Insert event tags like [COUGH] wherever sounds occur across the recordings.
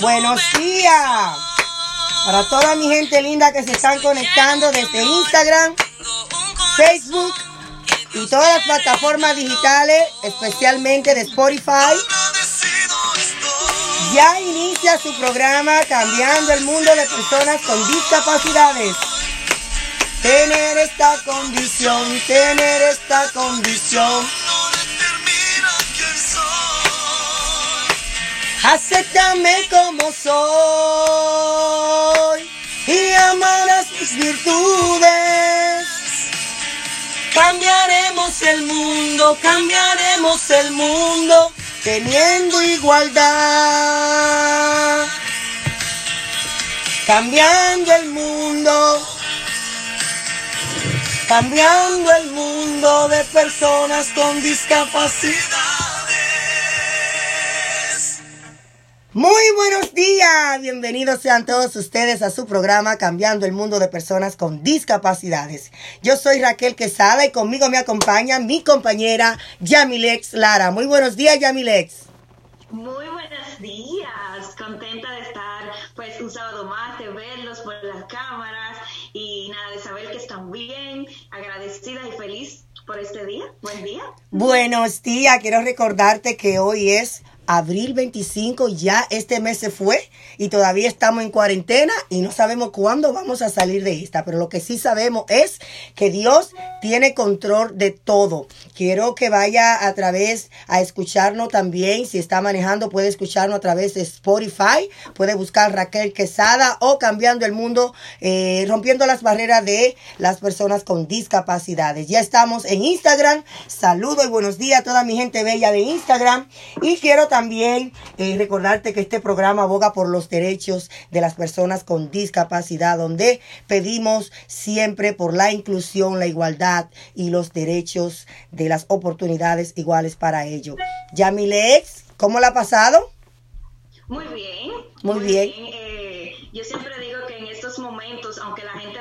Buenos días. Para toda mi gente linda que se están conectando desde Instagram, Facebook y todas las plataformas digitales, especialmente de Spotify. Ya inicia su programa Cambiando el Mundo de Personas con Discapacidades. Tener esta condición, tener esta condición. Acéptame como soy y amarás mis virtudes. Cambiaremos el mundo, cambiaremos el mundo, teniendo igualdad. Cambiando el mundo, cambiando el mundo de personas con discapacidad. Muy buenos días, bienvenidos sean todos ustedes a su programa Cambiando el Mundo de Personas con Discapacidades. Yo soy Raquel Quesada y conmigo me acompaña mi compañera Yamilex Lara. Muy buenos días, Yamilex. Muy buenos días, contenta de estar pues un sábado más, de verlos por las cámaras y nada, de saber que están bien, agradecida y feliz por este día. Buen día. Buenos días, quiero recordarte que hoy es abril 25, ya este mes se fue y todavía estamos en cuarentena y no sabemos cuándo vamos a salir de esta, pero lo que sí sabemos es que Dios tiene control de todo. Quiero que vaya a través a escucharnos también, si está manejando puede escucharnos a través de Spotify, puede buscar Raquel Quesada o Cambiando el Mundo, eh, rompiendo las barreras de las personas con discapacidades. Ya estamos en Instagram, saludo y buenos días a toda mi gente bella de Instagram y quiero también también eh, recordarte que este programa aboga por los derechos de las personas con discapacidad, donde pedimos siempre por la inclusión, la igualdad y los derechos de las oportunidades iguales para ello. Yamilex, ¿cómo la ha pasado? Muy bien. Muy, bien. Eh, yo siempre digo que en estos momentos, aunque la gente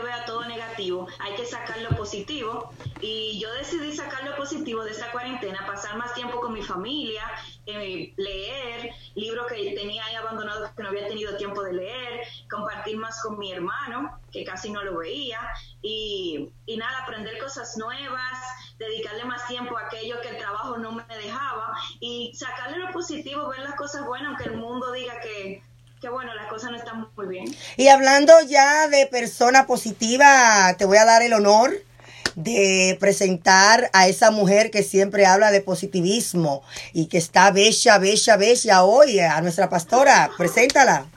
hay que sacar lo positivo. Y yo decidí sacar lo positivo de esta cuarentena, pasar más tiempo con mi familia, eh, leer libros que tenía ahí abandonados que no había tenido tiempo de leer, compartir más con mi hermano, que casi no lo veía, y, y nada, aprender cosas nuevas, dedicarle más tiempo a aquello que el trabajo no me dejaba, y sacarle lo positivo, ver las cosas buenas, aunque el mundo diga que, bueno, no muy bien. Y hablando ya de persona positiva, te voy a dar el honor de presentar a esa mujer que siempre habla de positivismo y que está bella, bella, bella hoy, a nuestra pastora. Preséntala.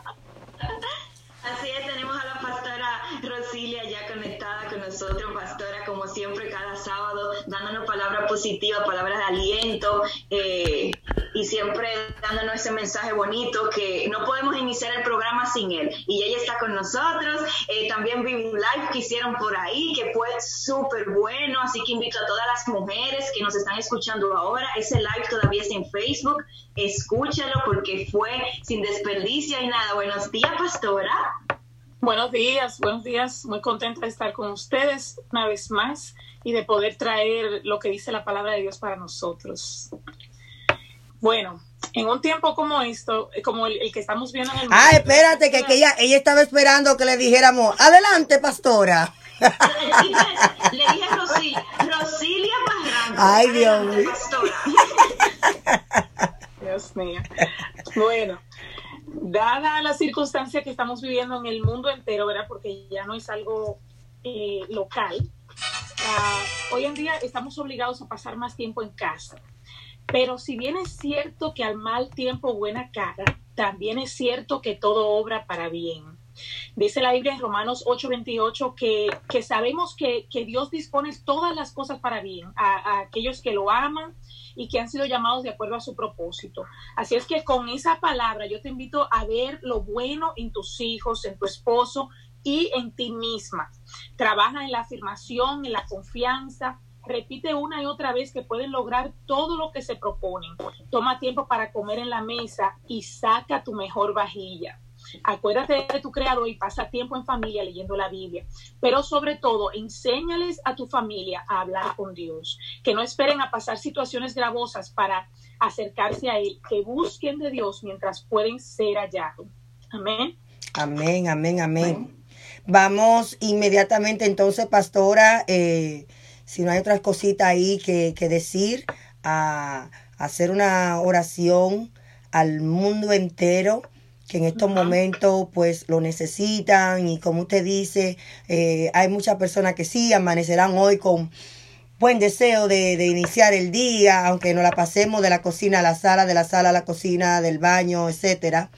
Dándonos palabras de aliento. Eh, y siempre dándonos ese mensaje bonito que no podemos iniciar el programa sin él. Y ella está con nosotros. Eh, también vi un live que hicieron por ahí que fue súper bueno, así que invito a todas las mujeres que nos están escuchando ahora. Ese live todavía es en Facebook. Escúchalo porque fue sin desperdicio y nada. Buenos días, pastora. Buenos días, buenos días. Muy contenta de estar con ustedes una vez más y de poder traer lo que dice la palabra de Dios para nosotros. Bueno, en un tiempo como esto, eh, como el, que estamos viendo en el Ah, espérate, que, ella, ella estaba esperando que le dijéramos, adelante, pastora. [LAUGHS] Le dije Rosilia, Rosilia Barranco. Ay, Dios mío. [LAUGHS] Dios mío. Bueno, dada la circunstancia que estamos viviendo en el mundo entero, ¿verdad? Porque ya no es algo eh, local. Uh, hoy en día estamos obligados a pasar más tiempo en casa. Pero si bien es cierto que al mal tiempo buena cara, también es cierto que todo obra para bien. Dice la Biblia en Romanos 8:28 que, que sabemos que, que, Dios dispone todas las cosas para bien a, aquellos que lo aman y que han sido llamados de acuerdo a su propósito. Así es que con esa palabra yo te invito a ver lo bueno en tus hijos, en tu esposo y en ti misma. Trabaja en la afirmación, en la confianza, repite una y otra vez que pueden lograr todo lo que se proponen. Toma tiempo para comer en la mesa y saca tu mejor vajilla. Acuérdate de tu creador y pasa tiempo en familia leyendo la Biblia. Pero sobre todo, enséñales a tu familia a hablar con Dios. Que no esperen a pasar situaciones gravosas para acercarse a Él. Que busquen de Dios mientras pueden ser hallados. Amén. Amén, amén, amén. Vamos inmediatamente entonces, pastora, eh, si no hay otras cositas ahí que, que decir, a, hacer una oración al mundo entero que en estos momentos pues lo necesitan. Y como usted dice, eh, hay muchas personas que sí amanecerán hoy con buen deseo de, de, iniciar el día, aunque nos la pasemos de la cocina a la sala, de la sala a la cocina, del baño, etcétera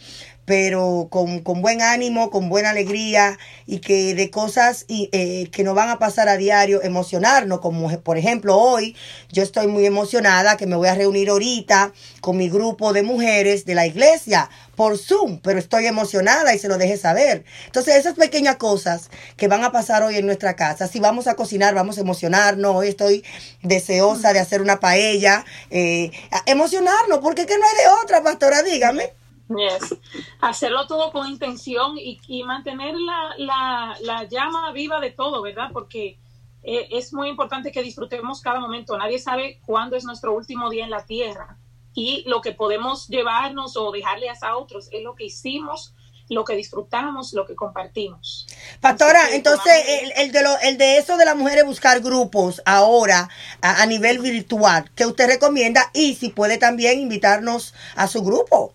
pero con, con, buen ánimo, con buena alegría y que de cosas y, eh, que nos van a pasar a diario, emocionarnos, como por ejemplo hoy, yo estoy muy emocionada que me voy a reunir ahorita con mi grupo de mujeres de la iglesia por Zoom, pero estoy emocionada y se lo deje saber. Entonces esas pequeñas cosas que van a pasar hoy en nuestra casa, si vamos a cocinar, vamos a emocionarnos, hoy estoy deseosa de hacer una paella, eh, emocionarnos, porque que no hay de otra, pastora, dígame. Yes. Hacerlo todo con intención y, y mantener la, la, la, llama viva de todo, ¿verdad? Porque eh, es muy importante que disfrutemos cada momento. Nadie sabe cuándo es nuestro último día en la tierra. Y lo que podemos llevarnos o dejarle a otros es lo que hicimos, lo que disfrutamos, lo que compartimos. Pastora, entonces el, el, de lo, el de eso de las mujeres buscar grupos ahora a, a nivel virtual, que usted recomienda y si puede también invitarnos a su grupo.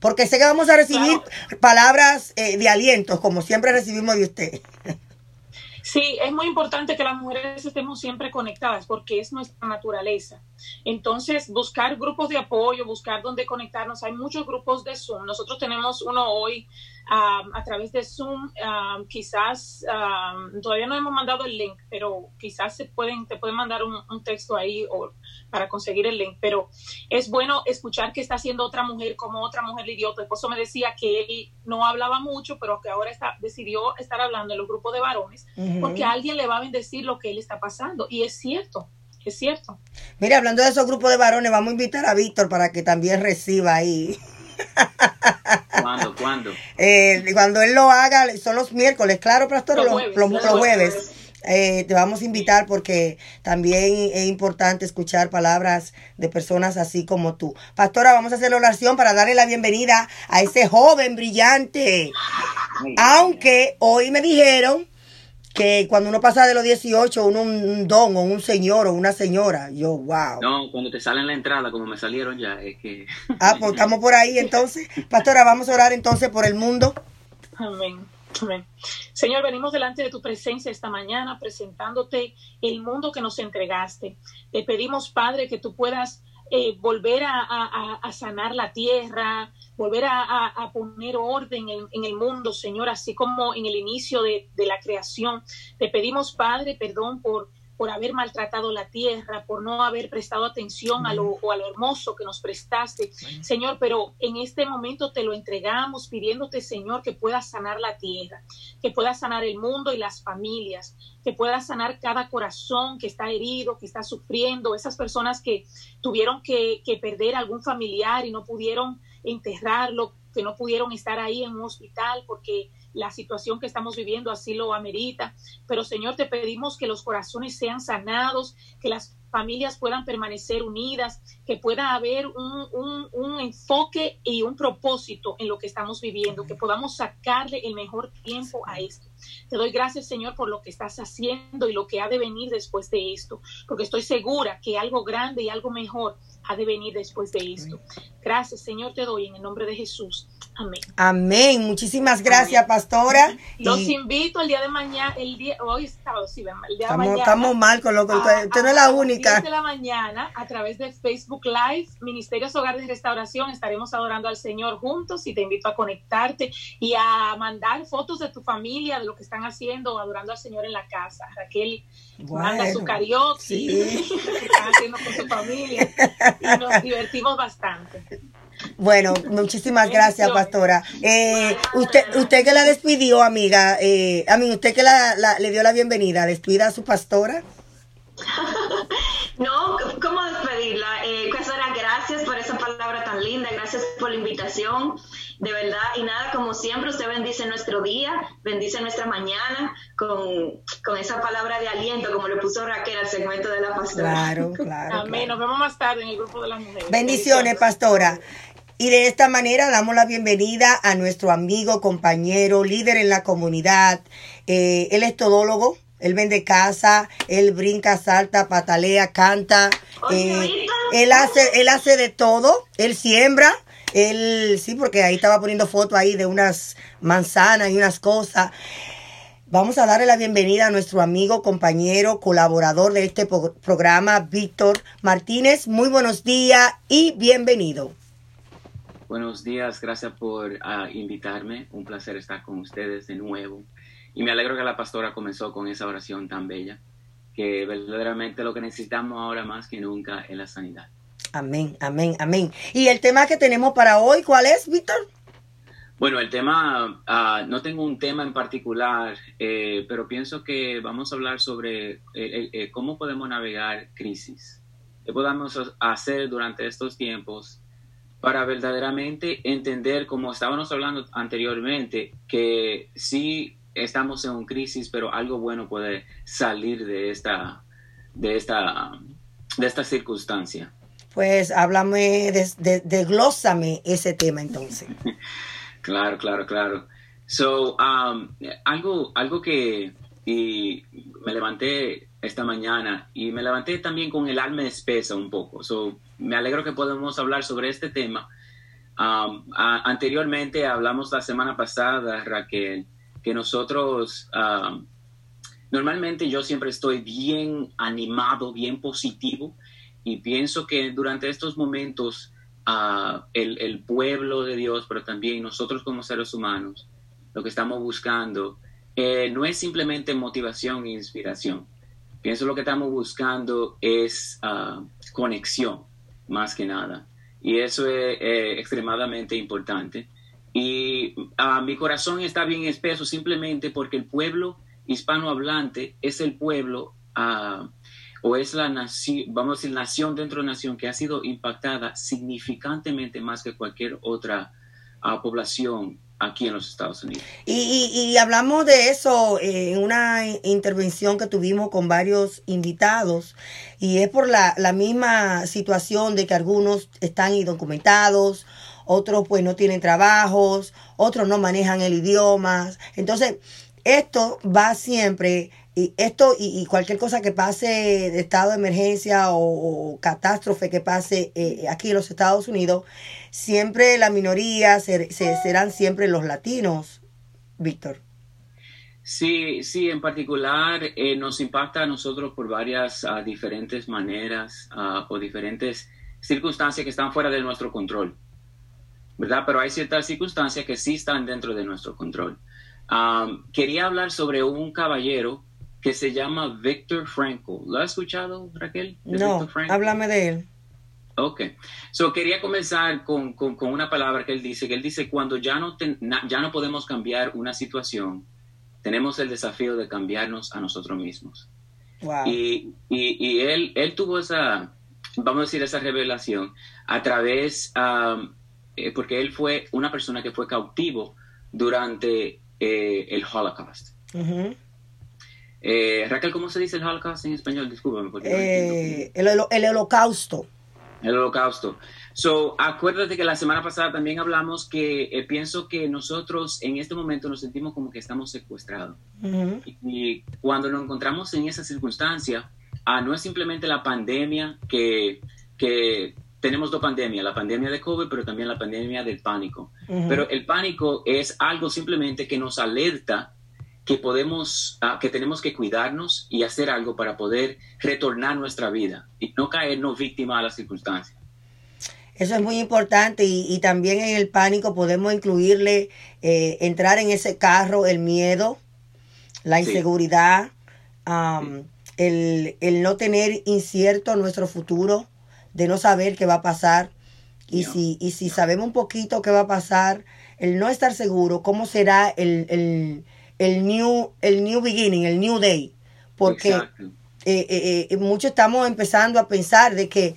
Porque sé que vamos a recibir claro. palabras eh, de aliento, como siempre recibimos de usted. Sí, es muy importante que las mujeres estemos siempre conectadas porque es nuestra naturaleza. Entonces, buscar grupos de apoyo, buscar dónde conectarnos. Hay muchos grupos de Zoom. Nosotros tenemos uno hoy um, a través de Zoom. Um, quizás um, todavía no hemos mandado el link, pero quizás se pueden, te pueden mandar un, un texto ahí o, para conseguir el link. Pero es bueno escuchar que está haciendo otra mujer como otra mujer idiota. El esposo me decía que él no hablaba mucho, pero que ahora está, decidió estar hablando en los grupos de varones uh -huh. porque a alguien le va a bendecir lo que él está pasando. Y es cierto. Es cierto. Mire, hablando de esos grupos de varones, vamos a invitar a Víctor para que también reciba ahí. ¿Cuándo? ¿Cuándo? [LAUGHS] Eh, cuando él lo haga, son los miércoles, claro, pastor, los, los jueves. Los, los, los jueves. Eh, te vamos a invitar porque también es importante escuchar palabras de personas así como tú. Pastora, vamos a hacer la oración para darle la bienvenida a ese joven brillante. Aunque hoy me dijeron que cuando uno pasa de los 18, uno un don o un señor o una señora. Yo, wow. No, cuando te salen la entrada, como me salieron ya, es que... [LAUGHS] Ah, pues estamos por ahí entonces. Pastora, vamos a orar entonces por el mundo. Amén. Amén. Señor, venimos delante de tu presencia esta mañana presentándote el mundo que nos entregaste. Te pedimos, Padre, que tú puedas eh, volver a, a, a, sanar la tierra, volver a, a poner orden en, en, el mundo, Señor, así como en el inicio de, de la creación. Te pedimos, Padre, perdón por por haber maltratado la tierra, por no haber prestado atención a lo, o a lo hermoso que nos prestaste, Señor, pero en este momento te lo entregamos pidiéndote, Señor, que puedas sanar la tierra, que puedas sanar el mundo y las familias, que puedas sanar cada corazón que está herido, que está sufriendo, esas personas que tuvieron que, que perder algún familiar y no pudieron enterrarlo, que no pudieron estar ahí en un hospital porque la situación que estamos viviendo así lo amerita. Pero Señor, te pedimos que los corazones sean sanados, que las familias puedan permanecer unidas, que pueda haber un, un, un, enfoque y un propósito en lo que estamos viviendo, que podamos sacarle el mejor tiempo a esto. Te doy gracias, Señor, por lo que estás haciendo y lo que ha de venir después de esto, porque estoy segura que algo grande y algo mejor ha de venir después de esto. Gracias, Señor, te doy en el nombre de Jesús. Amén. Amén. Muchísimas gracias, Amén. pastora. Los y... invito el día de mañana, el día, hoy es sábado, sí, el día estamos, de mañana. Estamos mal con lo que usted, usted no es la única. A de la mañana, a través de Facebook Live, Ministerios Hogares de Restauración, estaremos adorando al Señor juntos y te invito a conectarte y a mandar fotos de tu familia, de lo que están haciendo, adorando al Señor en la casa. Raquel bueno, manda su karaoke, sí. [LAUGHS] están haciendo con su familia y nos divertimos bastante. Bueno, muchísimas gracias, pastora. Eh, usted, usted que la despidió, amiga, eh, a mí, usted que la, la, le dio la bienvenida, ¿despida a su pastora? [LAUGHS] No, ¿cómo despedirla? Eh, pastora, gracias por esa palabra tan linda, gracias por la invitación, de verdad. Y nada, como siempre, usted bendice nuestro día, bendice nuestra mañana con, con esa palabra de aliento, como le puso Raquel al segmento de la pastora. Claro, [LAUGHS] claro. Amén. Claro. Nos vemos más tarde en el grupo de las mujeres. Bendiciones, pastora. Y de esta manera damos la bienvenida a nuestro amigo, compañero, líder en la comunidad. Eh, él es todólogo, él vende casa, él brinca, salta, patalea, canta. Eh, él hace, él hace de todo, él siembra, él, sí, porque ahí estaba poniendo fotos ahí de unas manzanas y unas cosas. Vamos a darle la bienvenida a nuestro amigo, compañero, colaborador de este programa, Víctor Martínez. Muy buenos días y bienvenido. Buenos días, gracias por uh, invitarme. Un placer estar con ustedes de nuevo. Y me alegro que la pastora comenzó con esa oración tan bella, que verdaderamente lo que necesitamos ahora más que nunca es la sanidad. Amén, amén, amén. ¿Y el tema que tenemos para hoy, cuál es, Víctor? Bueno, el tema, uh, no tengo un tema en particular, eh, pero pienso que vamos a hablar sobre eh, eh, cómo podemos navegar crisis. ¿Qué podemos hacer durante estos tiempos para verdaderamente entender, como estábamos hablando anteriormente, que sí estamos en una crisis, pero algo bueno puede salir de esta, de esta, de esta circunstancia. Pues háblame, desglósame ese tema entonces. [LAUGHS] claro, claro, claro. So, um, algo, algo que y me levanté esta mañana y me levanté también con el alma espesa un poco. So, me alegro que podemos hablar sobre este tema. Um, anteriormente hablamos la semana pasada, Raquel, que nosotros, um, normalmente yo siempre estoy bien animado, bien positivo y pienso que durante estos momentos uh, el, el pueblo de Dios, pero también nosotros como seres humanos, lo que estamos buscando eh, no es simplemente motivación e inspiración. Pienso lo que estamos buscando es uh, conexión, más que nada. Y eso es eh, extremadamente importante. Y uh, mi corazón está bien espeso simplemente porque el pueblo hispanohablante es el pueblo uh, o es la nación, vamos a decir, nación dentro de nación que ha sido impactada significantemente más que cualquier otra población aquí en los Estados Unidos. Y, hablamos de eso en una intervención que tuvimos con varios invitados y es por la, misma situación de que algunos están indocumentados, otros pues no tienen trabajos, otros no manejan el idioma. Entonces, esto va siempre esto y, cualquier cosa que pase de estado de emergencia o, catástrofe que pase eh, aquí en los Estados Unidos, siempre la minoría serán siempre los latinos, Víctor. Sí, sí, en particular eh, nos impacta a nosotros por varias ah, diferentes maneras, uh, por diferentes circunstancias que están fuera de nuestro control, ¿verdad? Pero hay ciertas circunstancias que sí están dentro de nuestro control. quería hablar sobre un caballero que se llama Victor Frankl. ¿Lo has escuchado, Raquel? No, háblame de él. Ok. So, quería comenzar con, con, una palabra que él dice, que él dice, cuando ya no, ya no podemos cambiar una situación, tenemos el desafío de cambiarnos a nosotros mismos. Wow. Y, y, él, él tuvo esa, vamos a decir, esa revelación a través, um, eh, porque él fue una persona que fue cautivo durante eh, el Holocaust. Eh, Raquel, ¿cómo se dice el Holocaust en español? Discúlpame. Eh, el, el, holocausto. El holocausto. So, acuérdate que la semana pasada también hablamos que eh, pienso que nosotros en este momento nos sentimos como que estamos secuestrados. y, cuando nos encontramos en esa circunstancia, ah, no es simplemente la pandemia que, que tenemos dos pandemias, la pandemia de COVID, pero también la pandemia del pánico. Pero el pánico es algo simplemente que nos alerta que podemos, ah, que tenemos que cuidarnos y hacer algo para poder retornar nuestra vida y no caernos víctimas a las circunstancias. Eso es muy importante y, también en el pánico podemos incluirle eh, entrar en ese carro, el miedo, la inseguridad, el, el, no tener incierto nuestro futuro, de no saber qué va a pasar. Y, si, y si sabemos un poquito qué va a pasar, el no estar seguro, cómo será el el new, el new beginning, el new day. Porque eh, eh, eh, muchos estamos empezando a pensar de que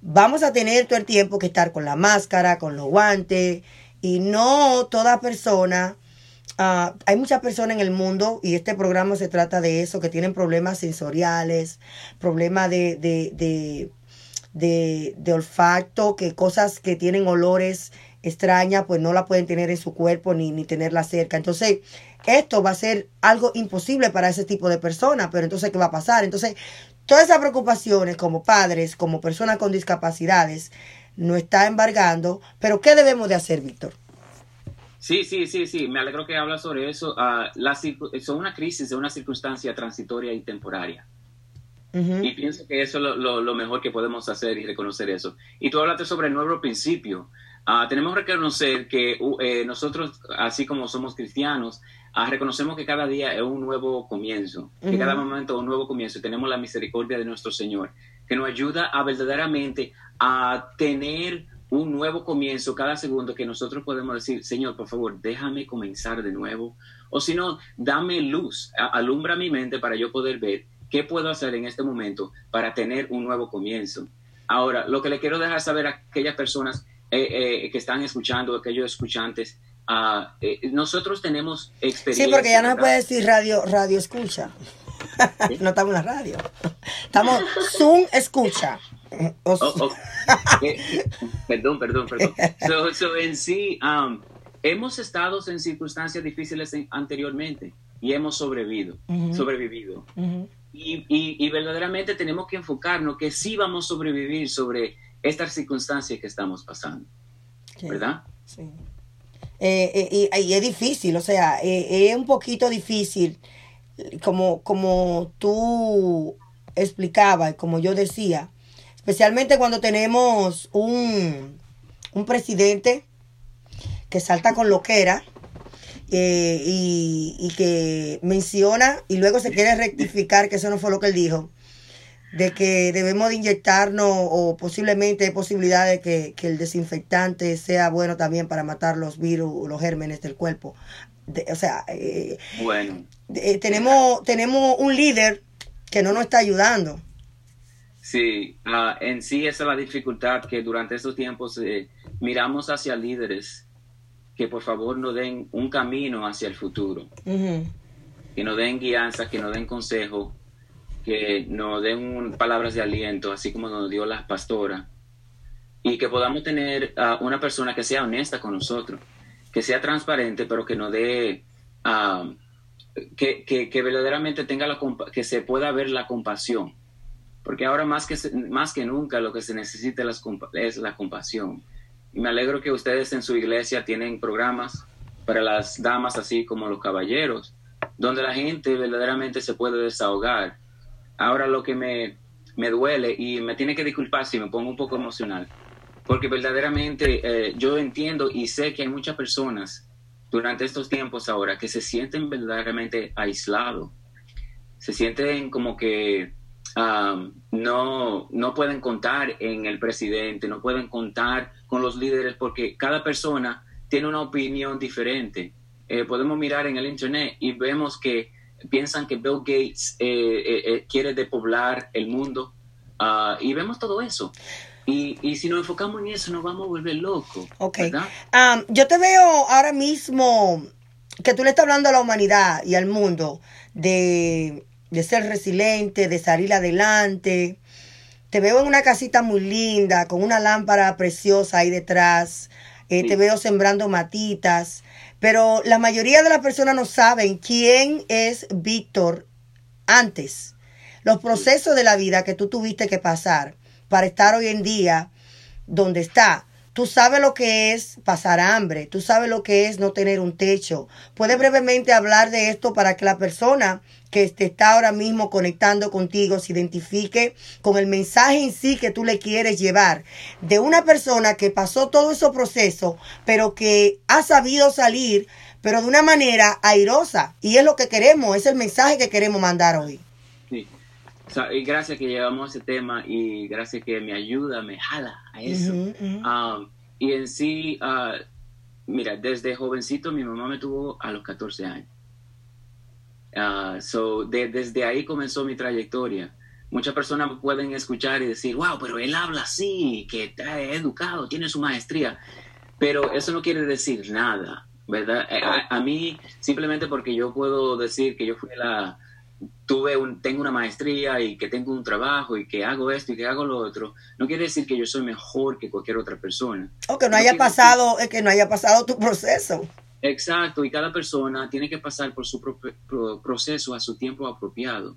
vamos a tener todo el tiempo que estar con la máscara, con los guantes, y no toda persona, ah, hay muchas personas en el mundo, y este programa se trata de eso, que tienen problemas sensoriales, problemas de, de, de, de olfato, que cosas que tienen olores extrañas, pues no la pueden tener en su cuerpo ni, ni tenerla cerca. Entonces, esto va a ser algo imposible para ese tipo de personas, pero entonces, ¿qué va a pasar? Entonces, todas esas preocupaciones como padres, como personas con discapacidades, no está embargando, pero ¿qué debemos de hacer, Víctor? Sí, sí, sí, sí, me alegro que hablas sobre eso. Uh, la, son una crisis, es una circunstancia transitoria y temporaria. Y pienso que eso es lo, lo, mejor que podemos hacer y reconocer eso. Y tú hablaste sobre el nuevo principio. Uh, tenemos que reconocer que uh, eh, nosotros, así como somos cristianos, uh, reconocemos que cada día es un nuevo comienzo, que cada momento es un nuevo comienzo. Tenemos la misericordia de nuestro Señor, que nos ayuda a verdaderamente a tener un nuevo comienzo cada segundo que nosotros podemos decir, Señor, por favor, déjame comenzar de nuevo. O si no, dame luz, alumbra mi mente para yo poder ver qué puedo hacer en este momento para tener un nuevo comienzo. Ahora, lo que le quiero dejar saber a aquellas personas eh, eh, que están escuchando, aquellos escuchantes, uh, nosotros tenemos experiencia. Sí, porque ya no se puede decir radio, radio escucha. [LAUGHS] no estamos en la radio. Estamos Zoom escucha. Oh, oh. perdón, perdón, perdón. So, en sí, um, hemos estado en circunstancias difíciles anteriormente y hemos sobrevivido, sobrevivido. y, y, verdaderamente tenemos que enfocarnos que sí vamos a sobrevivir sobre estas circunstancias que estamos pasando. ¿Verdad? Sí. Eh, eh, y, es difícil, o sea, eh, es un poquito difícil, como, como tú explicabas, como yo decía, especialmente cuando tenemos un, un presidente que salta con loquera y, y, que menciona y luego se quiere rectificar que eso no fue lo que él dijo de que debemos de inyectarnos o posiblemente hay posibilidad de que, el desinfectante sea bueno también para matar los virus, los gérmenes del cuerpo. o sea, eh, bueno. Eh, tenemos, tenemos un líder que no nos está ayudando. Sí, ah, en sí esa es la dificultad que durante estos tiempos eh, miramos hacia líderes que por favor nos den un camino hacia el futuro, que nos den guianza, que nos den consejo, que nos den palabras de aliento, así como nos dio la pastora, y que podamos tener a una persona que sea honesta con nosotros, que sea transparente, pero que nos dé, ah, que, que, verdaderamente tenga la, que se pueda ver la compasión porque ahora más que, más que nunca lo que se necesita es la compasión. Y me alegro que ustedes en su iglesia tienen programas para las damas así como los caballeros, donde la gente verdaderamente se puede desahogar. Ahora lo que me, me duele y me tiene que disculpar si me pongo un poco emocional, porque verdaderamente eh, yo entiendo y sé que hay muchas personas durante estos tiempos ahora que se sienten verdaderamente aislados, se sienten como que no, no pueden contar en el presidente, no pueden contar con los líderes porque cada persona tiene una opinión diferente. Eh, podemos mirar en el Internet y vemos que piensan que Bill Gates eh, eh, quiere depoblar el mundo ah, y vemos todo eso. Y, y, si nos enfocamos en eso, nos vamos a volver locos. Ok. yo te veo ahora mismo que tú le estás hablando a la humanidad y al mundo de de ser resiliente, de salir adelante. Te veo en una casita muy linda, con una lámpara preciosa ahí detrás. Eh, te veo sembrando matitas. Pero la mayoría de las personas no saben quién es Víctor antes. Los procesos de la vida que tú tuviste que pasar para estar hoy en día donde está. Tú sabes lo que es pasar hambre, tú sabes lo que es no tener un techo. ¿Puedes brevemente hablar de esto para que la persona que te está ahora mismo conectando contigo se identifique con el mensaje en sí que tú le quieres llevar de una persona que pasó todo ese proceso, pero que ha sabido salir, pero de una manera airosa. Y es lo que queremos, es el mensaje que queremos mandar hoy. Sí. Y gracias que llevamos ese tema y gracias que me ayuda, me jala a eso. Um, y en sí, uh, mira, desde jovencito mi mamá me tuvo a los 14 años. Uh, so desde ahí comenzó mi trayectoria. Muchas personas pueden escuchar y decir, wow, pero él habla así, que está educado, tiene su maestría. Pero eso no quiere decir nada, ¿verdad? A, mí, simplemente porque yo puedo decir que yo fui la, tuve un, tengo una maestría y que tengo un trabajo y que hago esto y que hago lo otro, no quiere decir que yo soy mejor que cualquier otra persona. O que no haya pasado, que no haya pasado tu proceso. Exacto, y cada persona tiene que pasar por su propio proceso a su tiempo apropiado.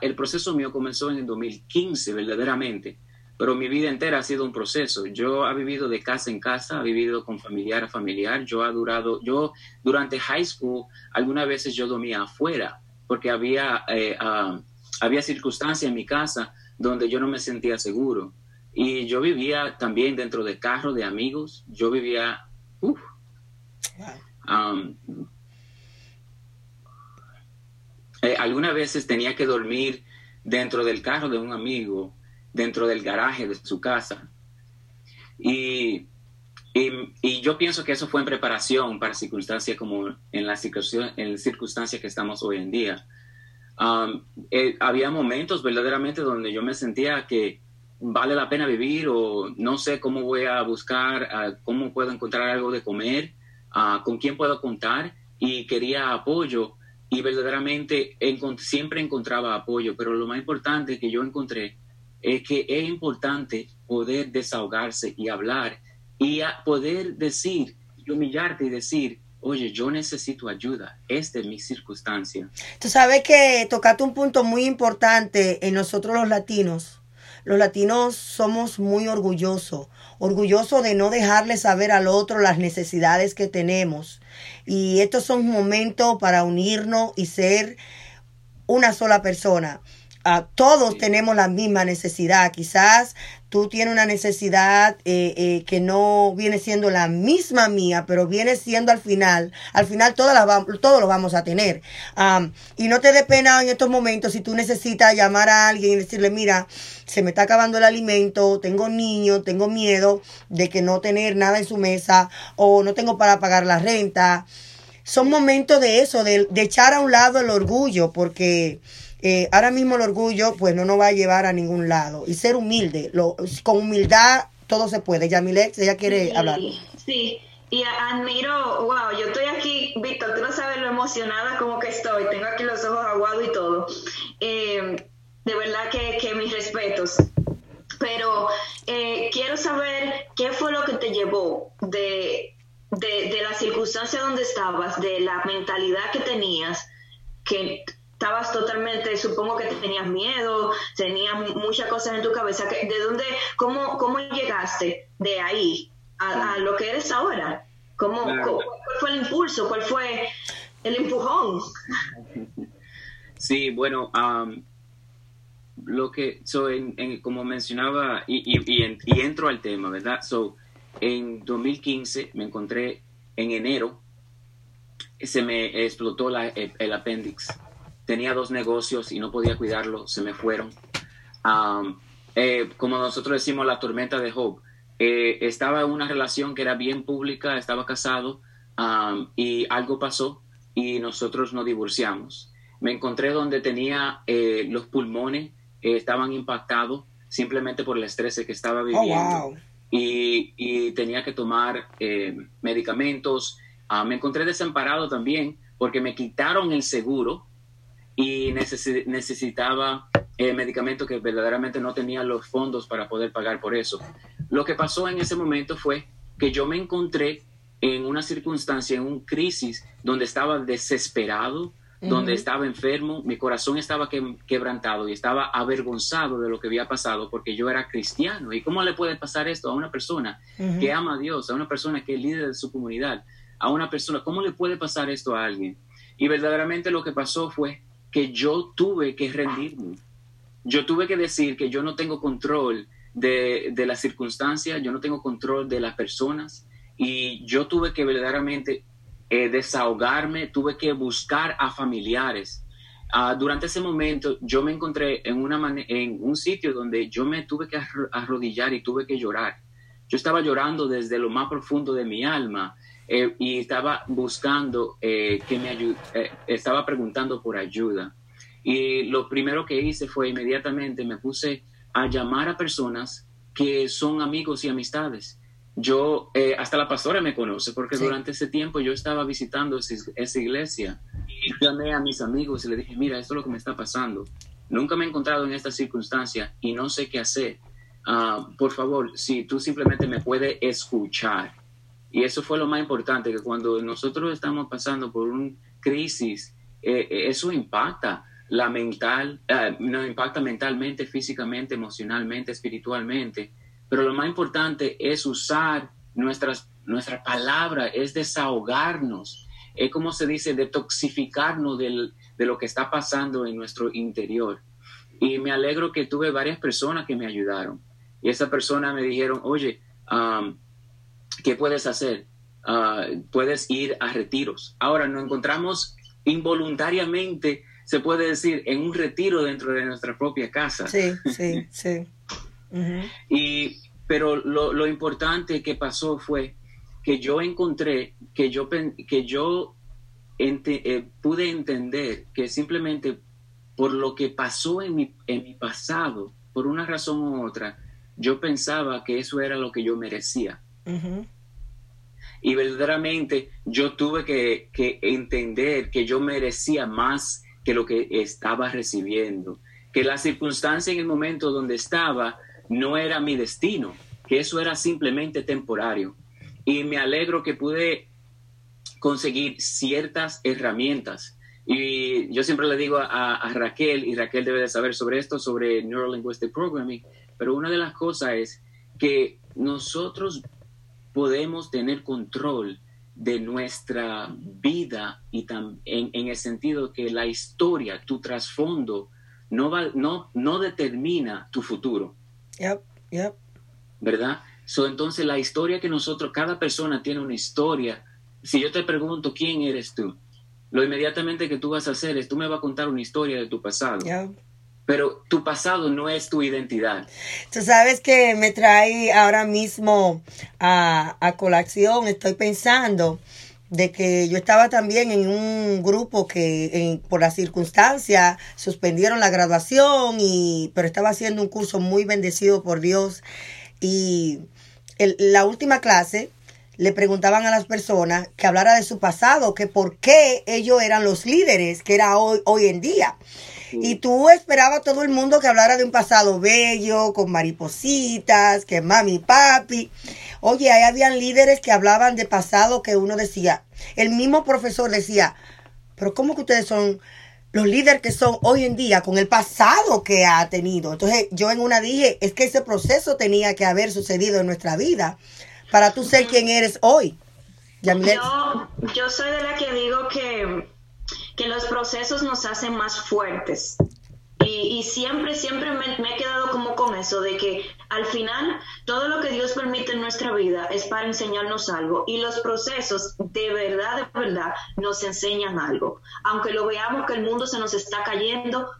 el proceso mío comenzó en el 2015, verdaderamente, pero mi vida entera ha sido un proceso. Yo he vivido de casa en casa, he vivido con familiar a familiar, yo ha durado, yo durante high school, algunas veces yo dormía afuera, porque había, eh, ah, había circunstancias en mi casa donde yo no me sentía seguro. Y yo vivía también dentro de carros de amigos, yo vivía, um, eh, algunas veces tenía que dormir dentro del carro de un amigo, dentro del garaje de su casa. Y, y, yo pienso que eso fue en preparación para circunstancias como en la en circunstancias que estamos hoy en día. Um, eh, había momentos verdaderamente donde yo me sentía que vale la pena vivir o no sé cómo voy a buscar, uh, cómo puedo encontrar algo de comer con quién puedo contar y quería apoyo y verdaderamente siempre encontraba apoyo, pero lo más importante que yo encontré es que es importante poder desahogarse y hablar y poder decir y humillarte y decir, oye, yo necesito ayuda, esta es mi circunstancia. Tú sabes que tocaste un punto muy importante en nosotros los latinos. Los latinos somos muy orgullosos, orgullosos de no dejarle saber al otro las necesidades que tenemos. Y estos son momentos para unirnos y ser una sola persona. Ah, todos tenemos la misma necesidad. Quizás tú tienes una necesidad eh, eh, que no viene siendo la misma mía, pero viene siendo al final. Al final todas las todos lo vamos a tener. y no te dé pena en estos momentos si tú necesitas llamar a alguien y decirle, mira, se me está acabando el alimento, tengo niños, tengo miedo de que no tener nada en su mesa o no tengo para pagar la renta. Son momentos de eso, de, de echar a un lado el orgullo, porque eh, ahora mismo el orgullo pues no nos va a llevar a ningún lado. Y ser humilde, lo, con humildad todo se puede. Yamilex, ella quiere hablar. Sí, y admiro, wow, yo estoy aquí, Víctor, tú no sabes lo emocionada como que estoy, tengo aquí los ojos aguados y todo. Eh, de verdad que, que, mis respetos. Pero eh, quiero saber qué fue lo que te llevó de, de, de la circunstancia donde estabas, de la mentalidad que tenías, que estabas totalmente, supongo que tenías miedo, tenías muchas cosas en tu cabeza. ¿De dónde, cómo, cómo llegaste de ahí a, lo que eres ahora? ¿Cómo, ¿Cuál fue el impulso? ¿Cuál fue el empujón? Sí, bueno, lo que, so, en, como mencionaba, y, y, y, entro al tema, ¿verdad? So, en 2015 me encontré en enero, se me explotó la, el, el apéndice tenía dos negocios y no podía cuidarlo, se me fueron. Eh, como nosotros decimos, la tormenta de Job. Eh, estaba en una relación que era bien pública, estaba casado y algo pasó y nosotros nos divorciamos. Me encontré donde tenía eh, los pulmones, estaban impactados simplemente por el estrés que estaba oh, viviendo. y, y, tenía que tomar medicamentos. Ah, me encontré desamparado también porque me quitaron el seguro y necesitaba eh, medicamentos que verdaderamente no tenía los fondos para poder pagar por eso. Lo que pasó en ese momento fue que yo me encontré en una circunstancia, en un crisis, donde estaba desesperado, donde estaba enfermo, mi corazón estaba quebrantado y estaba avergonzado de lo que había pasado porque yo era cristiano. ¿Y cómo le puede pasar esto a una persona que ama a Dios, a una persona que es líder de su comunidad, a una persona? ¿Cómo le puede pasar esto a alguien? Y verdaderamente lo que pasó fue que yo tuve que rendirme. Yo tuve que decir que yo no tengo control de, de las circunstancias, yo no tengo control de las personas y yo tuve que verdaderamente eh, desahogarme, tuve que buscar a familiares. Ah, durante ese momento yo me encontré en, una en un sitio donde yo me tuve que arrodillar y tuve que llorar. Yo estaba llorando desde lo más profundo de mi alma eh, y estaba buscando eh, que me ayude, eh, estaba preguntando por ayuda. Y lo primero que hice fue inmediatamente me puse a llamar a personas que son amigos y amistades. Yo, hasta la pastora me conoce, porque durante ese tiempo yo estaba visitando esa, iglesia llamé a mis amigos y le dije, mira, esto es lo que me está pasando. Nunca me he encontrado en esta circunstancia y no sé qué hacer. Ah, por favor, si tú simplemente me puedes escuchar. Y eso fue lo más importante, que cuando nosotros estamos pasando por una crisis, eh, eh, eso impacta la mental, uh, nos impacta mentalmente, físicamente, emocionalmente, espiritualmente. Pero lo más importante es usar nuestras, nuestra palabra, es desahogarnos, es como se dice, detoxificarnos del, de lo que está pasando en nuestro interior. Y me alegro que tuve varias personas que me ayudaron. Y esas personas me dijeron, oye, ¿qué puedes hacer? Uh, puedes ir a retiros. Ahora nos encontramos involuntariamente, se puede decir, en un retiro dentro de nuestra propia casa. Sí, sí, sí. y, pero lo, lo, importante que pasó fue que yo encontré, que yo, que yo ente, eh, pude entender que simplemente por lo que pasó en mi, en mi pasado, por una razón u otra, yo pensaba que eso era lo que yo merecía. Y verdaderamente yo tuve que, entender que yo merecía más que lo que estaba recibiendo, que la circunstancia en el momento donde estaba no era mi destino, que eso era simplemente temporario. Y me alegro que pude conseguir ciertas herramientas. Y yo siempre le digo a, a, Raquel, y Raquel debe de saber sobre esto, sobre Neuro Linguistic Programming, pero una de las cosas es que nosotros podemos tener control de nuestra vida y en, en, el sentido que la historia, tu trasfondo, no, va, no, no determina tu futuro. Yep, yep. ¿Verdad? So, entonces la historia que nosotros, cada persona tiene una historia. Si yo te pregunto quién eres tú, lo inmediatamente que tú vas a hacer es, tú me vas a contar una historia de tu pasado. Yep pero tu pasado no es tu identidad. Tú sabes que me trae ahora mismo a, a colación, estoy pensando de que yo estaba también en un grupo que en, por la circunstancia suspendieron la graduación y pero estaba haciendo un curso muy bendecido por Dios y el, la última clase le preguntaban a las personas que hablara de su pasado, que por qué ellos eran los líderes que era hoy, hoy en día. Y tú esperabas todo el mundo que hablara de un pasado bello, con maripositas, que mami papi. Oye, ahí habían líderes que hablaban de pasado que uno decía, el mismo profesor decía, pero ¿cómo que ustedes son los líderes que son hoy en día con el pasado que ha tenido? Entonces yo en una dije, es que ese proceso tenía que haber sucedido en nuestra vida para tú ser quien eres hoy. Yo, yo soy de la que digo que que los procesos nos hacen más fuertes. Y, y siempre, siempre me, me, he quedado como con eso, de que al final todo lo que Dios permite en nuestra vida es para enseñarnos algo. Y los procesos de verdad, de verdad, nos enseñan algo. Aunque lo veamos que el mundo se nos está cayendo,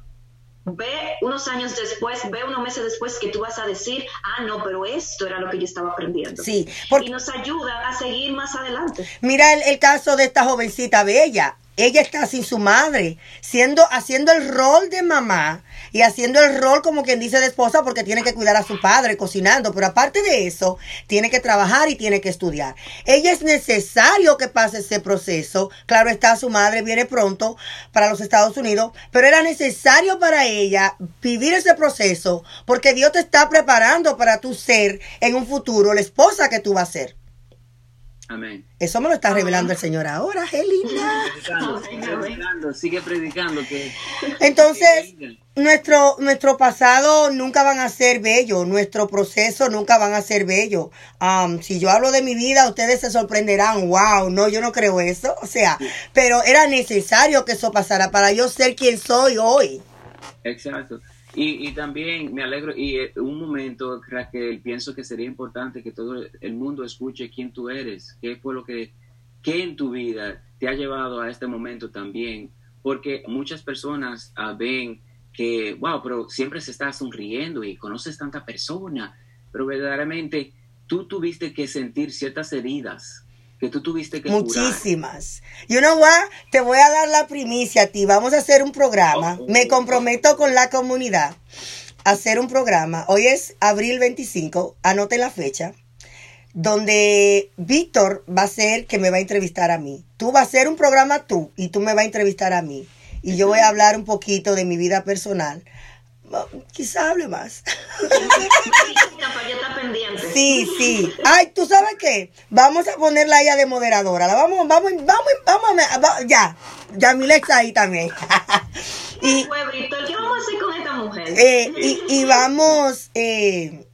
ve unos años después, ve unos meses después que tú vas a decir, ah, no, pero esto era lo que yo estaba aprendiendo. Sí, porque, y nos ayuda a seguir más adelante. Mira el, el caso de esta jovencita bella ella está sin su madre, siendo, haciendo el rol de mamá y haciendo el rol como quien dice de esposa porque tiene que cuidar a su padre, cocinando, pero aparte de eso, tiene que trabajar y tiene que estudiar. Ella es necesario que pase ese proceso. Claro está, su madre viene pronto para los Estados Unidos, pero era necesario para ella vivir ese proceso porque Dios te está preparando para tu ser en un futuro la esposa que tú vas a ser. Amén. Eso me lo está revelando el Señor ahora, Gelina. Sigue predicando, sigue predicando que. Entonces, nuestro, nuestro pasado nunca van a ser bello, nuestro proceso nunca van a ser bello. Um, si yo hablo de mi vida, ustedes se sorprenderán, wow, no, yo no creo eso. O sea, pero era necesario que eso pasara para yo ser quien soy hoy. Exacto. Y, y, también me alegro, y eh, un momento, Raquel, pienso que sería importante que todo el mundo escuche quién tú eres, qué fue lo que, qué en tu vida te ha llevado a este momento también, porque muchas personas uh, ven que, wow, pero siempre se está sonriendo y conoces tanta persona, pero verdaderamente tú tuviste que sentir ciertas heridas que tú tuviste que Muchísimas. Y uno va, te voy a dar la primicia a ti. Vamos a hacer un programa. Oh, Me comprometo con la comunidad a hacer un programa. Hoy es abril 25. Anote la fecha. donde Víctor va a ser que me va a entrevistar a mí. Tú vas a hacer un programa tú y tú me vas a entrevistar a mí. Y yo voy a hablar un poquito de mi vida personal. Quizá hable más. [LAUGHS] Sí, sí. Ay, ¿tú sabes qué? Vamos a ponerla ella de moderadora. La vamos, vamos, vamos, vamos, ya. Ya mi Lexa ahí también. [LAUGHS] y, ¿Qué vamos a hacer con esta mujer? Eh, y, y, vamos eh,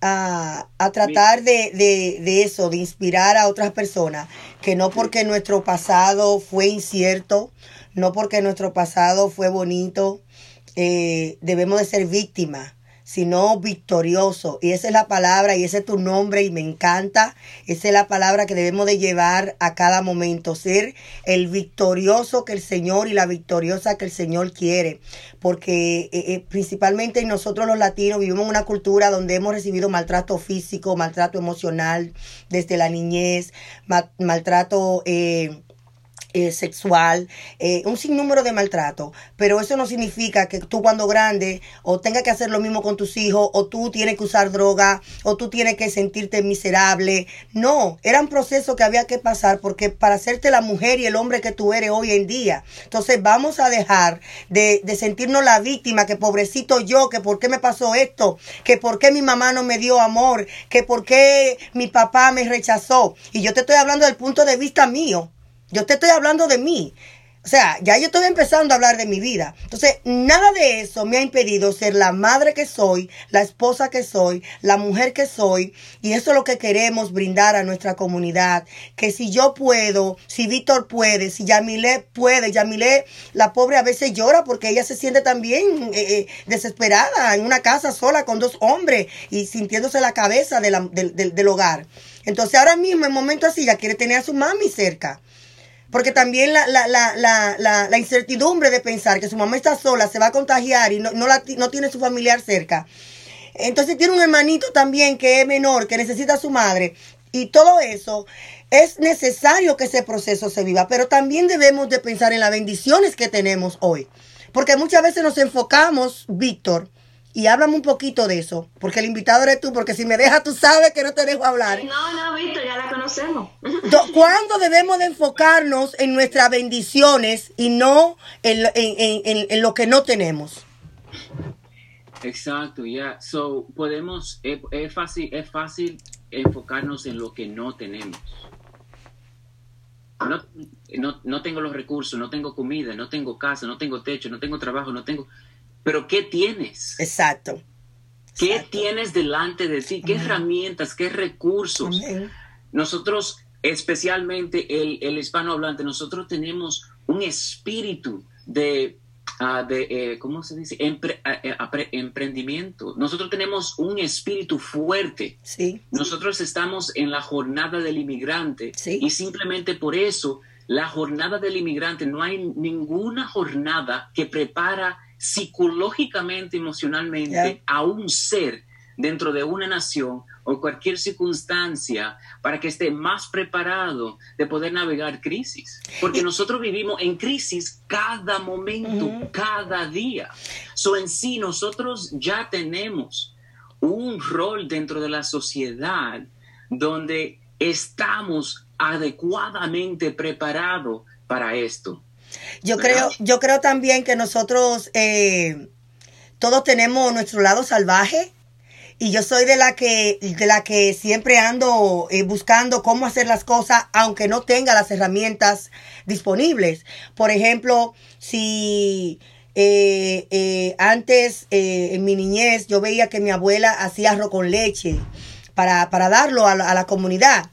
a, a, tratar de, de, de eso, de inspirar a otras personas, que no porque nuestro pasado fue incierto, no porque nuestro pasado fue bonito, eh, debemos de ser víctimas, sino victorioso. Y esa es la palabra y ese es tu nombre y me encanta. Esa es la palabra que debemos de llevar a cada momento. Ser el victorioso que el Señor y la victoriosa que el Señor quiere. Porque eh, eh, principalmente nosotros los latinos vivimos en una cultura donde hemos recibido maltrato físico, maltrato emocional desde la niñez, maltrato... Eh, eh, sexual, eh, un sinnúmero de maltrato, pero eso no significa que tú cuando grande o tengas que hacer lo mismo con tus hijos, o tú tienes que usar droga, o tú tienes que sentirte miserable. No, era un proceso que había que pasar porque para hacerte la mujer y el hombre que tú eres hoy en día. Entonces vamos a dejar de, de sentirnos la víctima, que pobrecito yo, que por qué me pasó esto, que por qué mi mamá no me dio amor, que por qué mi papá me rechazó. Y yo te estoy hablando del punto de vista mío. Yo te estoy hablando de mí. O sea, ya yo estoy empezando a hablar de mi vida. Entonces, nada de eso me ha impedido ser la madre que soy, la esposa que soy, la mujer que soy. Y eso es lo que queremos brindar a nuestra comunidad. Que si yo puedo, si Víctor puede, si Yamile puede, Yamile, la pobre a veces llora porque ella se siente también eh, eh, desesperada en una casa sola con dos hombres y sintiéndose la cabeza del hogar. Entonces, ahora mismo, en momento así, ya quiere tener a su mami cerca. Porque también la, la, la, la, incertidumbre de pensar que su mamá está sola, se va a contagiar y no, no, la, no tiene su familiar cerca. Entonces tiene un hermanito también que es menor, que necesita a su madre. Y todo eso es necesario que ese proceso se viva, pero también debemos de pensar en las bendiciones que tenemos hoy. Porque muchas veces nos enfocamos, Víctor, y háblame un poquito de eso, porque el invitado eres tú, porque si me dejas tú sabes que no te dejo hablar. No, no, Víctor, ya la conocemos. ¿Cuándo debemos de enfocarnos en nuestras bendiciones y no en, en, lo que no tenemos? Exacto, ya. So, podemos, es, es, fácil, es fácil enfocarnos en lo que no tenemos. No, no, no tengo los recursos, no tengo comida, no tengo casa, no tengo techo, no tengo trabajo, no tengo pero ¿qué tienes? Exacto. ¿Qué tienes delante de ti? ¿Qué herramientas? ¿Qué recursos? Nosotros, especialmente el, el hispanohablante, nosotros tenemos un espíritu de, ah, de eh, ¿cómo se dice? Ah, eh, emprendimiento. Nosotros tenemos un espíritu fuerte. Sí. Nosotros estamos en la jornada del inmigrante sí. y simplemente por eso la jornada del inmigrante, no hay ninguna jornada que prepara psicológicamente, emocionalmente a un ser dentro de una nación o cualquier circunstancia para que esté más preparado de poder navegar crisis. Porque nosotros vivimos en crisis cada momento, cada día. So en sí nosotros ya tenemos un rol dentro de la sociedad donde estamos adecuadamente preparados para esto. Yo creo, yo creo también que nosotros eh, todos tenemos nuestro lado salvaje. Y yo soy de la que, de la que siempre ando eh, buscando cómo hacer las cosas, aunque no tenga las herramientas disponibles. Por ejemplo, si eh, antes en mi niñez yo veía que mi abuela hacía arroz con leche para, para darlo a la comunidad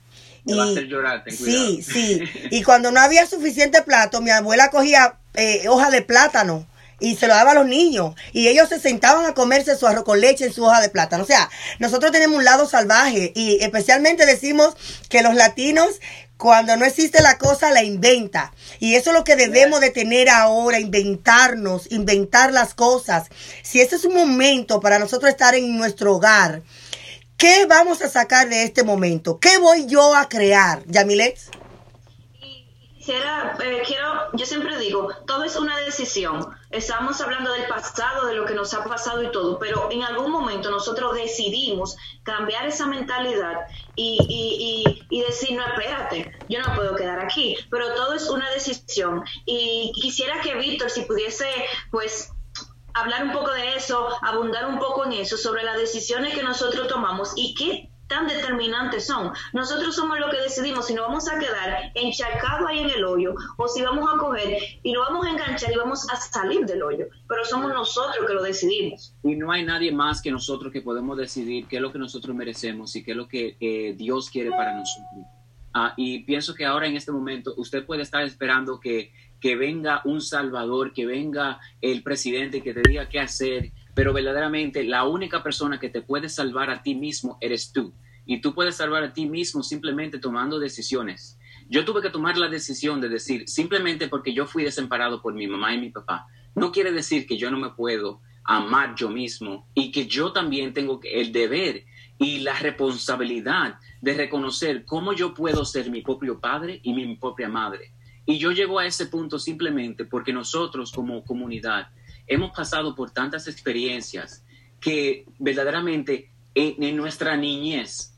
sí, sí. [LAUGHS] Y cuando no había suficiente plato, mi abuela cogía eh, hoja de plátano y se lo daba a los niños. Y ellos se sentaban a comerse su arroz con leche en su hoja de plátano. O sea, nosotros tenemos un lado salvaje y especialmente decimos que los latinos cuando no existe la cosa, la inventa. Y eso es lo que debemos de tener ahora, inventarnos, inventar las cosas. Si este es un momento para nosotros estar en nuestro hogar, ¿Qué vamos a sacar de este momento? ¿Qué voy yo a crear, Quisiera, eh, quiero, yo siempre digo, todo es una decisión. estamos hablando del pasado, de lo que nos ha pasado y todo, pero en algún momento nosotros decidimos cambiar esa mentalidad y, y, decir, no, espérate, yo no puedo quedar aquí, pero todo es una decisión. Y quisiera que Víctor, si pudiese, pues hablar un poco de eso, abundar un poco en eso, sobre las decisiones que nosotros tomamos y qué tan determinantes son. Nosotros somos los que decidimos si nos vamos a quedar encharcados ahí en el hoyo o si vamos a coger y nos vamos a enganchar y vamos a salir del hoyo. Pero somos nosotros que lo decidimos. Y no hay nadie más que nosotros que podemos decidir qué es lo que nosotros merecemos y qué es lo que eh, Dios quiere para nosotros. Ah, y pienso que ahora en este momento usted puede estar esperando que, que venga un salvador, que venga el presidente que te diga qué hacer, pero verdaderamente la única persona que te puede salvar a ti mismo eres tú. Y tú puedes salvar a ti mismo simplemente tomando decisiones. Yo tuve que tomar la decisión de decir, simplemente porque yo fui desamparado por mi mamá y mi papá, no quiere decir que yo no me puedo amar yo mismo y que yo también tengo el deber y la responsabilidad de reconocer cómo yo puedo ser mi propio padre y mi propia madre. Y yo llego a ese punto simplemente porque nosotros como comunidad hemos pasado por tantas experiencias que verdaderamente en, nuestra niñez,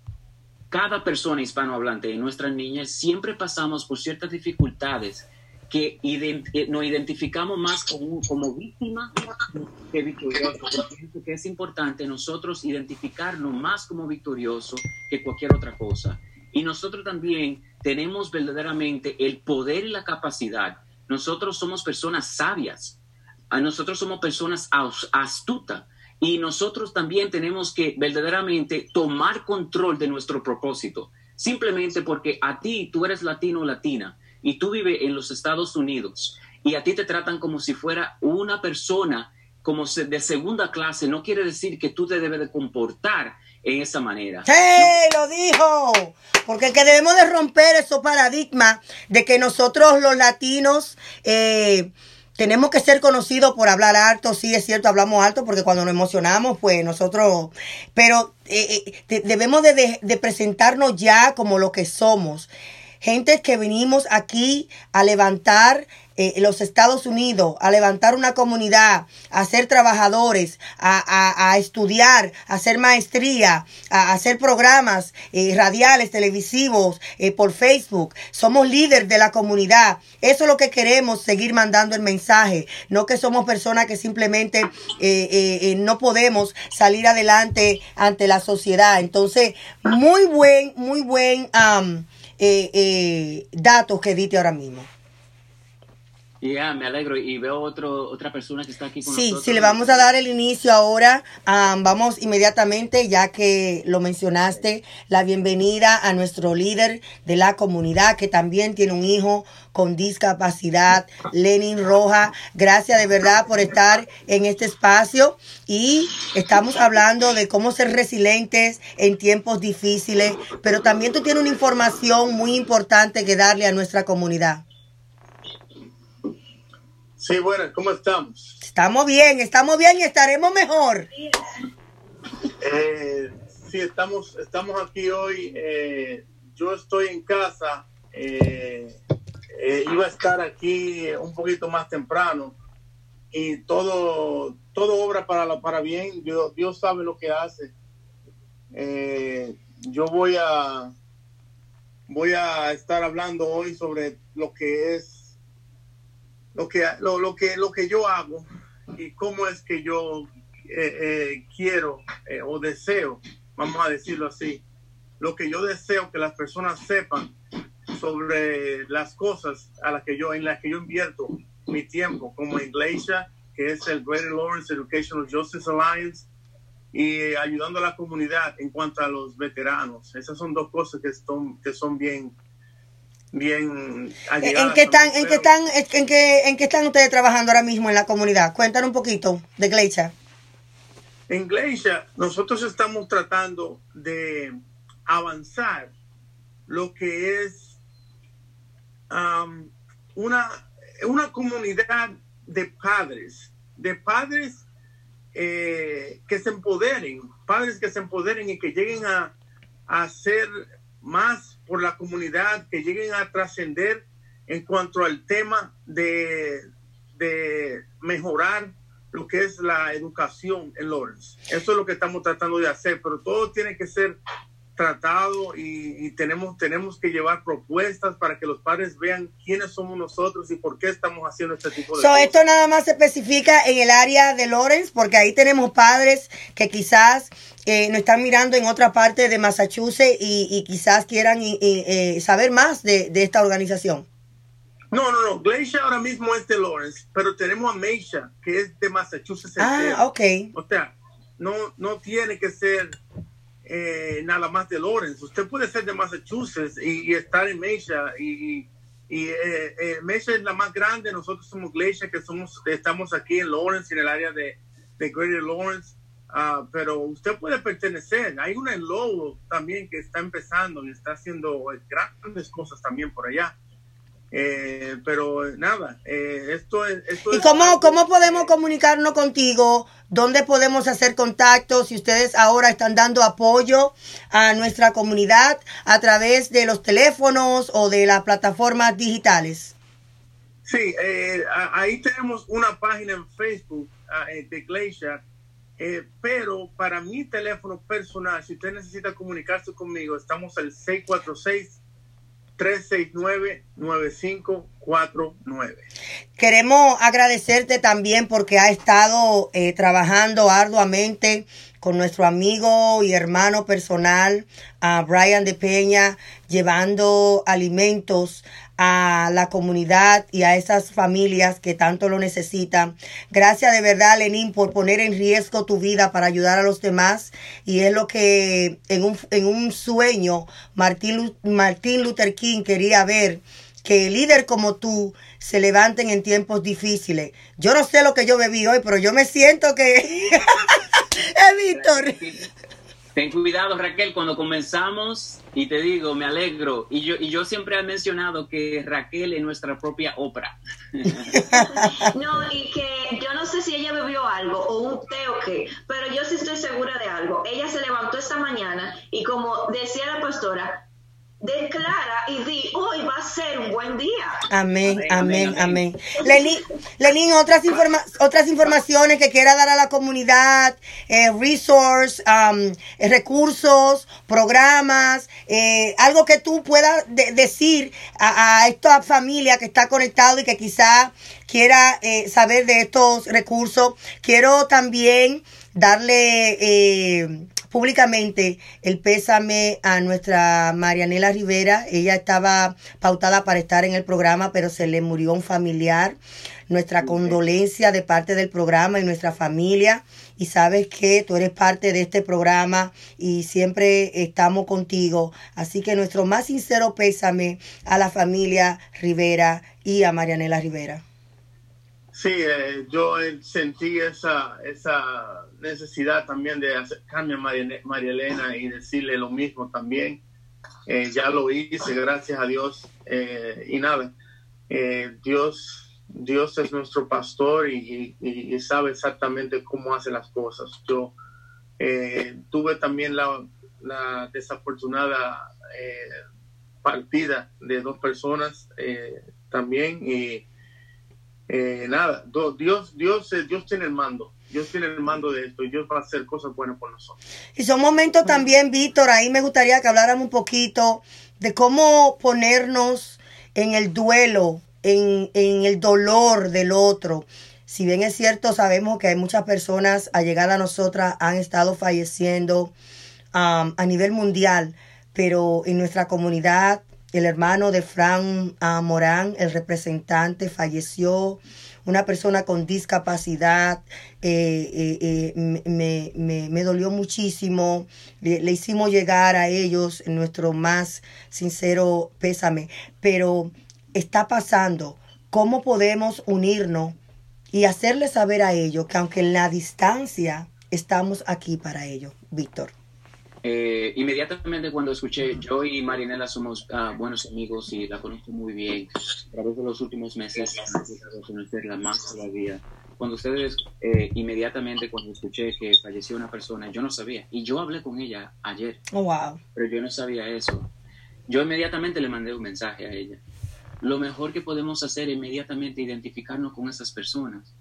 cada persona hispanohablante en nuestra niñez siempre pasamos por ciertas dificultades que eh, nos identificamos más como, como que victorioso. Pienso que es importante nosotros identificarnos más como victorioso que cualquier otra cosa. Y nosotros también tenemos verdaderamente el poder y la capacidad. Nosotros somos personas sabias. Nosotros somos personas astutas y nosotros también tenemos que verdaderamente tomar control de nuestro propósito, simplemente porque a ti tú eres latino o latina y tú vives en los Estados Unidos y a ti te tratan como si fuera una persona como de segunda clase, no quiere decir que tú te debes de comportar en esa manera. ¡Sí! Lo dijo. Porque que debemos de romper esos paradigmas de que nosotros los latinos eh, tenemos que ser conocidos por hablar alto, sí es cierto, hablamos alto porque cuando nos emocionamos, pues nosotros, pero eh, eh, debemos de, de presentarnos ya como lo que somos. Gente que venimos aquí a levantar eh, los Estados Unidos, a levantar una comunidad, a ser trabajadores, a, estudiar, a hacer maestría, a, hacer programas eh, radiales, televisivos, eh, por Facebook. Somos líderes de la comunidad. Eso es lo que queremos, seguir mandando el mensaje. No que somos personas que simplemente no podemos salir adelante ante la sociedad. Entonces, muy buen, muy buen datos que dite ahora mismo. Ya, me alegro. Y veo otro, otra persona que está aquí con sí, nosotros. Sí, le vamos a dar el inicio ahora. vamos inmediatamente, ya que lo mencionaste, la bienvenida a nuestro líder de la comunidad, que también tiene un hijo con discapacidad, Lenin Roja. Gracias de verdad por estar en este espacio. Y estamos hablando de cómo ser resilientes en tiempos difíciles, pero también tú tienes una información muy importante que darle a nuestra comunidad. Sí, bueno, ¿cómo estamos? Estamos bien, estamos bien y estaremos mejor. Eh, sí, estamos, estamos aquí hoy. Eh, yo estoy en casa. Eh, iba a estar aquí un poquito más temprano y todo, todo obra para, para bien. Dios, Dios sabe lo que hace. yo voy a, voy a estar hablando hoy sobre lo que es lo que, lo, que, lo que yo hago y cómo es que yo eh, eh, quiero eh, o deseo, vamos a decirlo así, lo que yo deseo que las personas sepan sobre las cosas a las que yo, en las que yo invierto mi tiempo, como Iglesia, que es el Greater Lawrence Educational Justice Alliance, y ayudando a la comunidad en cuanto a los veteranos. Esas son dos cosas que son, que son bien, bien ¿En qué están, en qué están, en qué, en qué están ustedes trabajando ahora mismo en la comunidad? Cuéntanos un poquito de Gleisha. En Gleisha, nosotros estamos tratando de avanzar lo que es um, una, una comunidad de padres, de padres eh, que se empoderen, padres que se empoderen y que lleguen a, a ser más por la comunidad, que lleguen a trascender en cuanto al tema de, de mejorar lo que es la educación en Lawrence. Eso es lo que estamos tratando de hacer, pero todo tiene que ser tratado y, y, tenemos, tenemos que llevar propuestas para que los padres vean quiénes somos nosotros y por qué estamos haciendo este tipo de so, cosas. Esto nada más se especifica en el área de Lawrence, porque ahí tenemos padres que quizás eh, nos están mirando en otra parte de Massachusetts y, y quizás quieran y, eh, saber más de, de, esta organización. No, no, no. Glacier ahora mismo es de Lawrence, pero tenemos a Meisha, que es de Massachusetts. Ah, entero. ok. O sea, no, no tiene que ser eh, nada más de Lawrence. Usted puede ser de Massachusetts y, estar en Meisha y, y eh, eh, Meisha es la más grande. Nosotros somos Glacier, que somos, estamos aquí en Lawrence, en el área de, de Greater Lawrence. Uh, pero usted puede pertenecer. Hay una en Lowell también que está empezando y está haciendo grandes cosas también por allá. Eh, pero nada, eh, esto es... Esto ¿Y es cómo, algo cómo podemos comunicarnos contigo? ¿Dónde podemos hacer contacto? Si ustedes ahora están dando apoyo a nuestra comunidad a través de los teléfonos o de las plataformas digitales. Sí, eh, ahí tenemos una página en Facebook ah, eh, de Glacier, eh, pero para mi teléfono personal, si usted necesita comunicarse conmigo, estamos al 646-369-9549. Queremos agradecerte también porque ha estado eh, trabajando arduamente con nuestro amigo y hermano personal, a Brian de Peña, llevando alimentos a la comunidad y a esas familias que tanto lo necesitan. Gracias de verdad, Lenín, por poner en riesgo tu vida para ayudar a los demás. Y es lo que en un, en un sueño Martín, Lu- Martín Luther King quería ver que líder como tú se levanten en tiempos difíciles. Yo no sé lo que yo bebí hoy, pero yo me siento que... [LAUGHS] es Víctor. Ten cuidado, Raquel, cuando comenzamos, y te digo, me alegro. Y yo, y yo siempre he mencionado que Raquel es nuestra propia Oprah. [LAUGHS] No, y que yo no sé si ella bebió algo o un té o qué, pero yo sí estoy segura de algo. Ella se levantó esta mañana y como decía la pastora, declara y di, hoy va a ser un buen día. Amén, amén, Amén, amén. Lenín, Lenín, otras, informa otras informaciones que quiera dar a la comunidad, eh, resource, um, recursos, programas, eh, algo que tú puedas de- decir a, a esta familia que está conectado y que quizá quiera eh, saber de estos recursos. Quiero también darle eh, públicamente el pésame a nuestra Marianela Rivera. Ella estaba pautada para estar en el programa, pero se le murió un familiar. Nuestra condolencia de parte del programa y nuestra familia. Y sabes que tú eres parte de este programa y siempre estamos contigo. Así que nuestro más sincero pésame a la familia Rivera y a Marianela Rivera. Sí, eh, yo eh, sentí esa, esa necesidad también de acercarme a María, Elena y decirle lo mismo también. Eh, ya lo hice, gracias a Dios. Eh, y nada, eh, Dios, Dios es nuestro pastor y, sabe exactamente cómo hace las cosas. Yo tuve también la, la desafortunada partida de dos personas también y nada, Dios, Dios, Dios tiene el mando. Dios tiene el mando de esto y Dios va a hacer cosas buenas por nosotros. Y son momentos también, Víctor, ahí me gustaría que habláramos un poquito de cómo ponernos en el duelo, en, en el dolor del otro. Si bien es cierto, sabemos que hay muchas personas allegadas a nosotras han estado falleciendo um, a nivel mundial, pero en nuestra comunidad, el hermano de Fran ah, Morán, el representante, falleció. Una persona con discapacidad, eh, eh, eh, me, me- me- dolió muchísimo. Le, le hicimos llegar a ellos nuestro más sincero pésame. Pero está pasando. ¿Cómo podemos unirnos y hacerles saber a ellos que aunque en la distancia estamos aquí para ellos, Víctor? Eh, inmediatamente cuando escuché, yo y Marinela somos ah, buenos amigos y la conozco muy bien. A través de los últimos meses, he conocerla más todavía. Cuando ustedes, eh, inmediatamente cuando escuché que falleció una persona, yo no sabía. Y yo hablé con ella ayer, Oh, wow. pero yo no sabía eso. Yo inmediatamente le mandé un mensaje a ella. lo mejor que podemos hacer es inmediatamente identificarnos con esas personas.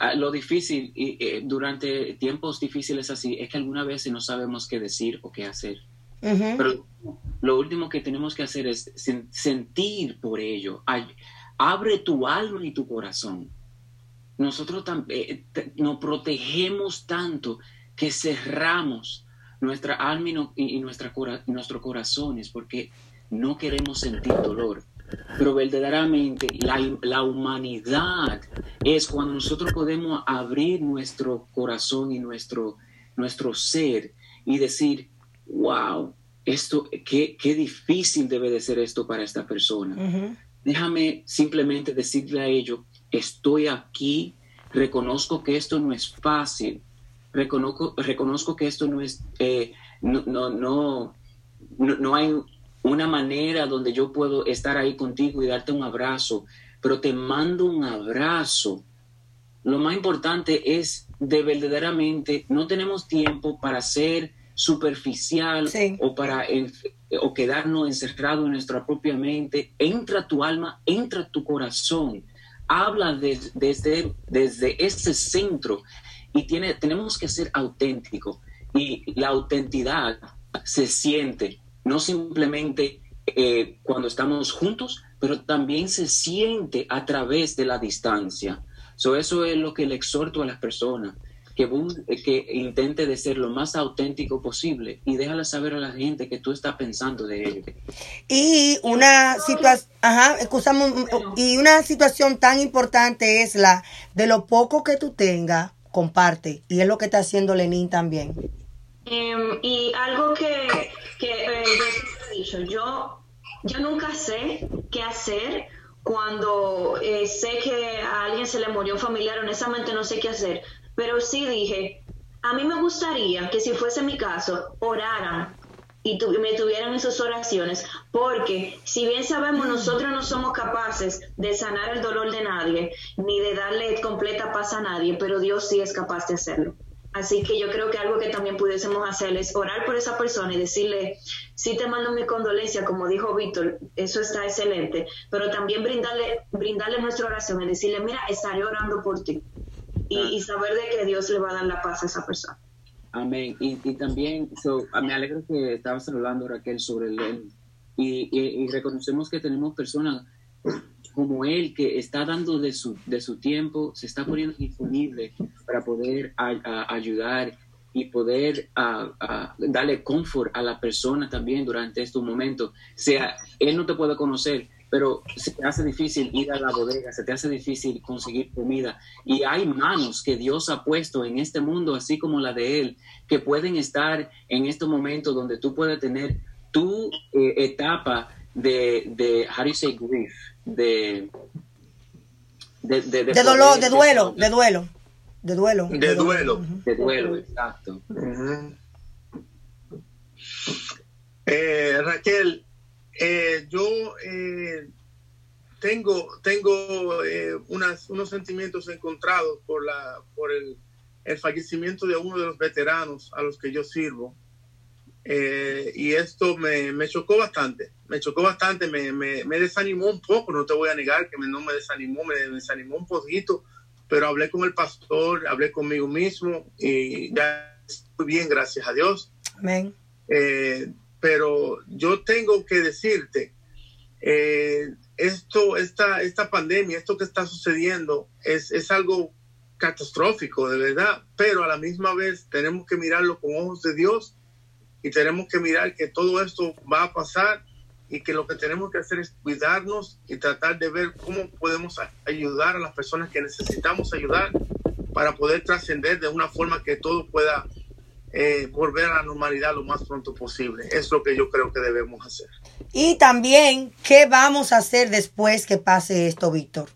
Ah, lo difícil y, eh, durante tiempos difíciles así es que algunas veces no sabemos qué decir o qué hacer. Pero lo último que tenemos que hacer es sentir por ello. abre tu alma y tu corazón. Nosotros eh, nos protegemos tanto que cerramos nuestra alma y, nuestra, nuestros corazones porque no queremos sentir dolor. Pero verdaderamente la, humanidad es cuando nosotros podemos abrir nuestro corazón y nuestro, nuestro ser y decir, wow, esto, qué, qué difícil debe de ser esto para esta persona. Déjame simplemente decirle a ellos, estoy aquí, reconozco que esto no es fácil, reconozco, reconozco que esto no es, eh, no, no, no, no, hay una manera donde yo puedo estar ahí contigo y darte un abrazo, pero te mando un abrazo. Lo más importante es de verdaderamente, no tenemos tiempo para ser superficial o para o quedarnos encerrados en nuestra propia mente. Entra tu alma, entra tu corazón. Habla desde, desde ese centro y tiene, tenemos que ser auténticos. Y la autenticidad se siente, no simplemente eh, cuando estamos juntos, pero también se siente a través de la distancia. So, eso es lo que le exhorto a las personas, que, que intente de ser lo más auténtico posible y déjala saber a la gente que tú estás pensando de ello. Y una situación, y una situación tan importante es la de lo poco que tú tengas, comparte. Y es lo que está haciendo Lenín también. Em, y algo que, que eh, yo he dicho, yo, yo nunca sé qué hacer cuando eh, sé que a alguien se le murió un familiar, honestamente no sé qué hacer, pero sí dije, a mí me gustaría que si fuese mi caso, oraran y me tuvieran en sus oraciones, porque si bien sabemos nosotros no somos capaces de sanar el dolor de nadie, ni de darle completa paz a nadie, pero Dios sí es capaz de hacerlo. Así que yo creo que algo que también pudiésemos hacer es orar por esa persona y decirle, sí te mando mi condolencia, como dijo Víctor, eso está excelente, pero también brindarle, brindarle nuestra oración y decirle, mira, estaré orando por ti. Y, saber de que Dios le va a dar la paz a esa persona. Amén. Y, también, ah, me alegro que estabas hablando, Raquel, sobre el y, y, reconocemos que tenemos personas como él que está dando de su, de su tiempo, se está poniendo disponible para poder ayudar y poder darle confort a la persona también durante estos momentos. sea, él no te puede conocer, pero se te hace difícil ir a la bodega, se te hace difícil conseguir comida. Y hay manos que Dios ha puesto en este mundo, así como la de Él, que pueden estar en estos momentos donde tú puedes tener tu eh, etapa de, de, how do you say grief? De, de, de, de dolor, de duelo, de duelo. De duelo. De duelo. De duelo, exacto. eh, Raquel, eh, yo eh, tengo, tengo eh, unas, unos sentimientos encontrados por, la, por el, el fallecimiento de uno de los veteranos a los que yo sirvo. Eh, y esto me, me, chocó bastante, me chocó bastante, me, me, me, desanimó un poco, no te voy a negar que no me desanimó, me, desanimó un poquito, pero hablé con el pastor, hablé conmigo mismo y ya estoy bien, gracias a Dios. Amén. Eh, pero yo tengo que decirte, eh, esto, esta, esta pandemia, esto que está sucediendo es, es algo catastrófico, de verdad, pero a la misma vez tenemos que mirarlo con ojos de Dios y tenemos que mirar que todo esto va a pasar y que lo que tenemos que hacer es cuidarnos y tratar de ver cómo podemos ayudar a las personas que necesitamos ayudar para poder trascender de una forma que todo pueda eh, volver a la normalidad lo más pronto posible. Es lo que yo creo que debemos hacer. Y también, ¿qué vamos a hacer después que pase esto, Víctor?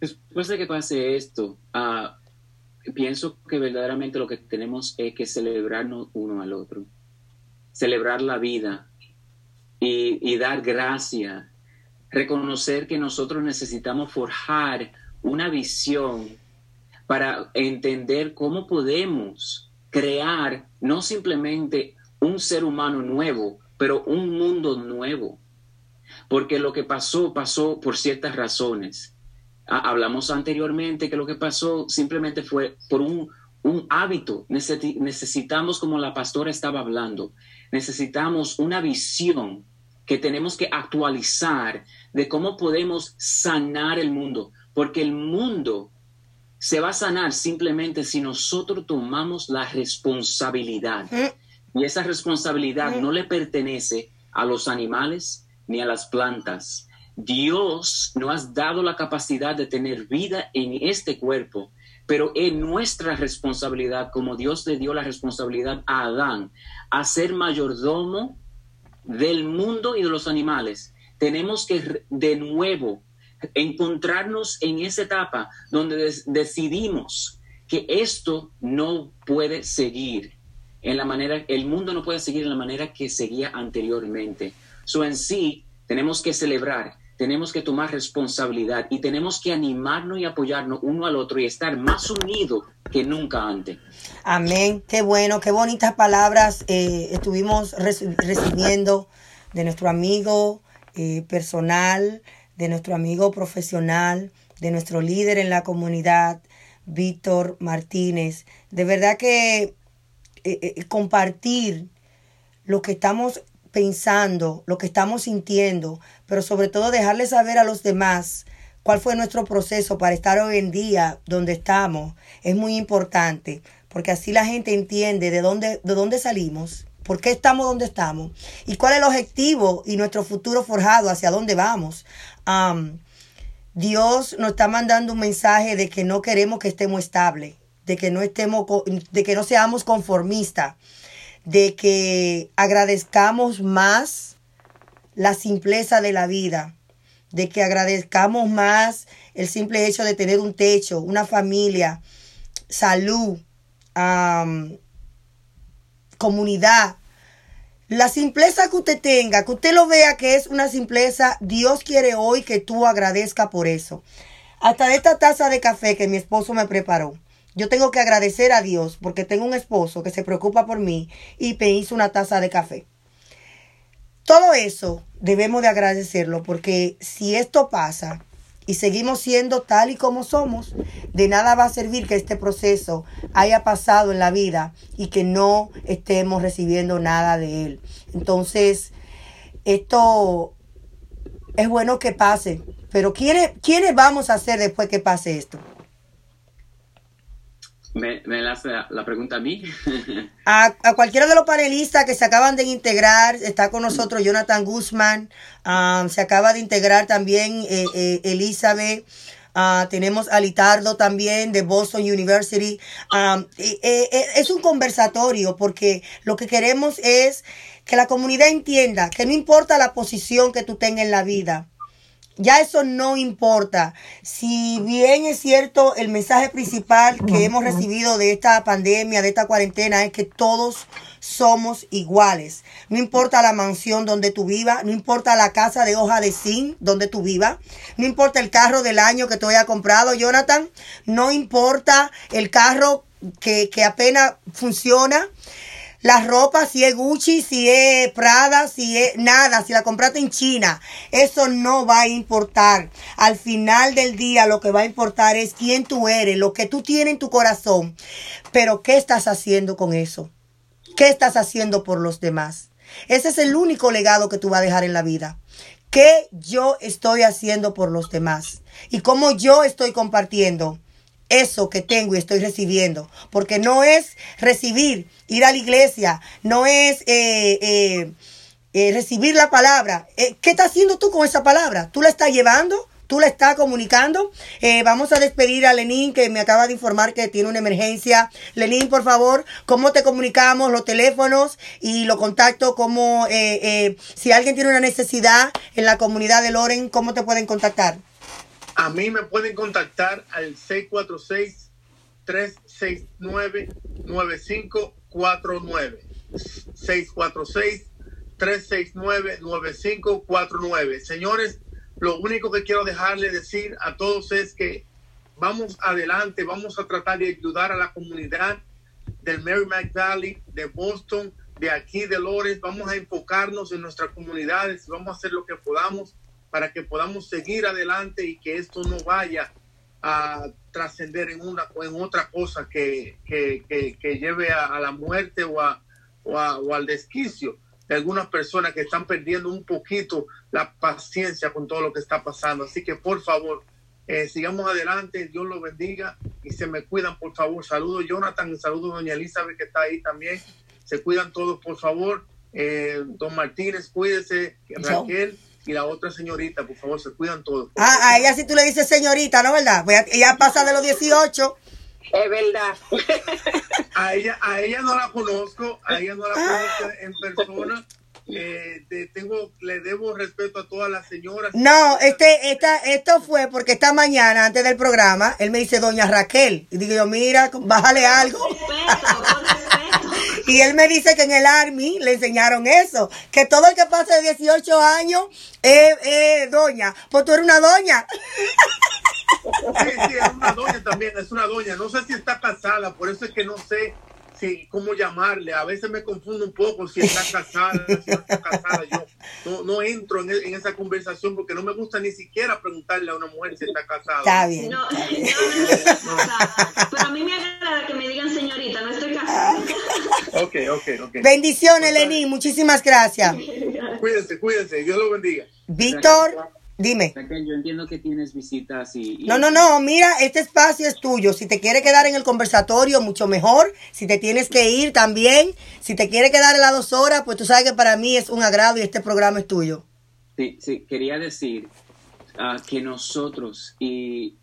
Después de que pase esto, uh, pienso que verdaderamente lo que tenemos es que celebrarnos uno al otro, celebrar la vida y, dar gracia, reconocer que nosotros necesitamos forjar una visión para entender cómo podemos crear no simplemente un ser humano nuevo, pero un mundo nuevo. porque lo que pasó pasó por ciertas razones. Hablamos anteriormente que lo que pasó simplemente fue por un, un hábito. Necesitamos, como la pastora estaba hablando, necesitamos una visión que tenemos que actualizar de cómo podemos sanar el mundo, porque el mundo se va a sanar simplemente si nosotros tomamos la responsabilidad. Mm. Y esa responsabilidad mm. no le pertenece a los animales ni a las plantas. Dios nos ha dado la capacidad de tener vida en este cuerpo, pero es nuestra responsabilidad, como Dios le dio la responsabilidad a Adán, a ser mayordomo del mundo y de los animales, tenemos que de nuevo encontrarnos en esa etapa donde decidimos que esto no puede seguir en la manera, el mundo no puede seguir en la manera que seguía anteriormente. So en sí, tenemos que celebrar, tenemos que tomar responsabilidad y tenemos que animarnos y apoyarnos uno al otro y estar más unidos que nunca antes. Amén. Qué bueno, qué bonitas palabras eh, estuvimos recibiendo de nuestro amigo eh, personal, de nuestro amigo profesional, de nuestro líder en la comunidad, Víctor Martínez. De verdad que eh, compartir lo que estamos pensando, lo que estamos sintiendo, pero sobre todo dejarle saber a los demás cuál fue nuestro proceso para estar hoy en día donde estamos, es muy importante, porque así la gente entiende de dónde, de dónde salimos, por qué estamos donde estamos y cuál es el objetivo y nuestro futuro forjado, hacia dónde vamos. Dios nos está mandando un mensaje de que no queremos que estemos estables, de que no estemos, de que no seamos conformistas, de que agradezcamos más la simpleza de la vida, de que agradezcamos más el simple hecho de tener un techo, una familia, salud, comunidad. La simpleza que usted tenga, que usted lo vea que es una simpleza, Dios quiere hoy que tú agradezca por eso. Hasta esta taza de café que mi esposo me preparó. Yo tengo que agradecer a Dios porque tengo un esposo que se preocupa por mí y me hizo una taza de café. Todo eso debemos de agradecerlo porque si esto pasa y seguimos siendo tal y como somos, de nada va a servir que este proceso haya pasado en la vida y que no estemos recibiendo nada de él. Entonces, esto es bueno que pase, pero ¿quiénes, ¿quiénes vamos a hacer después que pase esto? Me, me la, la, pregunta a mí. [LAUGHS] a, cualquiera de los panelistas que se acaban de integrar, está con nosotros Jonathan Guzmán, um, se acaba de integrar también eh, eh, Elizabeth. Uh, tenemos a Litardo también de Boston University. Um, eh, es un conversatorio porque lo que queremos es que la comunidad entienda que no importa la posición que tú tengas en la vida, ya eso no importa. Si bien es cierto, el mensaje principal que hemos recibido de esta pandemia, de esta cuarentena, es que todos somos iguales. No importa la mansión donde tú vivas, no importa la casa de hoja de zinc donde tú vivas, no importa el carro del año que tú hayas comprado, Jonathan, no importa el carro que, que apenas funciona. La ropa, si es Gucci, si es Prada, si es nada, si la compraste en China, eso no va a importar. Al final del día lo que va a importar es quién tú eres, lo que tú tienes en tu corazón. Pero ¿qué estás haciendo con eso? ¿Qué estás haciendo por los demás? Ese es el único legado que tú vas a dejar en la vida. ¿Qué yo estoy haciendo por los demás? Y cómo yo estoy compartiendo eso que tengo y estoy recibiendo. Porque no es recibir, ir a la iglesia, no es eh, eh, eh, recibir la palabra. ¿Qué estás haciendo tú con esa palabra? ¿Tú la estás llevando? ¿Tú la estás comunicando? vamos a despedir a Lenín, que me acaba de informar que tiene una emergencia. Lenín, por favor, ¿cómo te comunicamos? Los teléfonos y los contactos, cómo, si alguien tiene una necesidad en la comunidad de Loren, ¿cómo te pueden contactar? A mí me pueden contactar al 646-369-9549. 646-369-9549. Señores, lo único que quiero dejarle decir a todos es que vamos adelante, vamos a tratar de ayudar a la comunidad del Merrimack Valley, de Boston, de aquí de Lores. Vamos a enfocarnos en nuestras comunidades, vamos a hacer lo que podamos para que podamos seguir adelante y que esto no vaya a trascender en una en otra cosa que, que, que, lleve a, la muerte o, a, o, o, al desquicio de algunas personas que están perdiendo un poquito la paciencia con todo lo que está pasando. Así que por favor, eh, sigamos adelante, Dios los bendiga y se me cuidan, por favor. Saludos Jonathan, saludos doña Elizabeth que está ahí también. Se cuidan todos, por favor. Eh, don Martínez, cuídese. Raquel y la otra señorita, por favor, se cuidan todos. Ah, a ella sí tú le dices señorita, ¿no verdad? Pues ella pasa de los 18. Es verdad. A ella, a ella no la conozco, a ella no la conozco en persona, eh, tengo, le debo respeto a todas las señoras. No, este, esta, esto fue porque esta mañana, antes del programa, él me dice, doña Raquel. Y digo yo, mira, bájale algo. Y él me dice que en el Army le enseñaron eso, que todo el que pase de 18 años es doña. Pues tú eres una doña. Sí, sí, es una doña también, es una doña. No sé si está casada, por eso es que no sé sí, cómo llamarle. A veces me confundo un poco si está casada, si no está casada. Yo no, entro en, en, esa conversación porque no me gusta ni siquiera preguntarle a una mujer si está casada. Está bien. No, Pero a mí me agrada que me digan señorita, no estoy casada. ok, ok, ok. Bendiciones, Lenín. Muchísimas gracias. Cuídense, cuídense. Dios lo bendiga. Víctor. Dime. Yo entiendo que tienes visitas y, No, no, no, mira, este espacio es tuyo. Si te quiere quedar en el conversatorio, mucho mejor. Si te tienes que ir también. Si te quiere quedar en las dos horas, pues tú sabes que para mí es un agrado y este programa es tuyo. Sí, sí, quería decir ah, que nosotros y,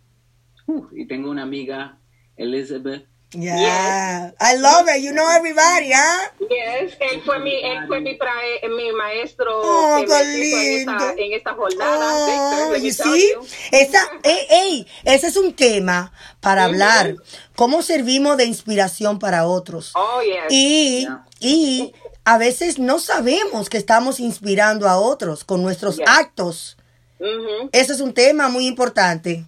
uh, y tengo una amiga, Elizabeth Yeah, yes. I love it. You know everybody, ¿ah? Yes, él fue mi, él fue mi, prae, mi maestro oh, qué lindo. En, esta, en esta jornada. Oh, you see? Esa, hey, hey, ese es un tema para hablar. Cómo servimos de inspiración para otros. Oh, yes. Y, yeah. y a veces no sabemos que estamos inspirando a otros con nuestros yes. actos. Mm -hmm. Eso es un tema muy importante.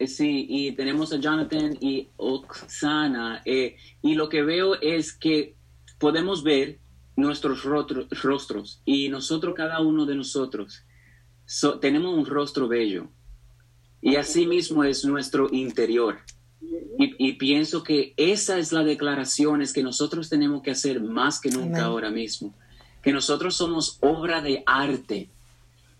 Sí, y tenemos a Jonathan y Oksana, eh, y lo que veo es que podemos ver nuestros rostros, y nosotros, cada uno de nosotros, so, tenemos un rostro bello, y así mismo es nuestro interior. Y, y, pienso que esa es la declaración es que nosotros tenemos que hacer más que nunca ahora mismo, que nosotros somos obra de arte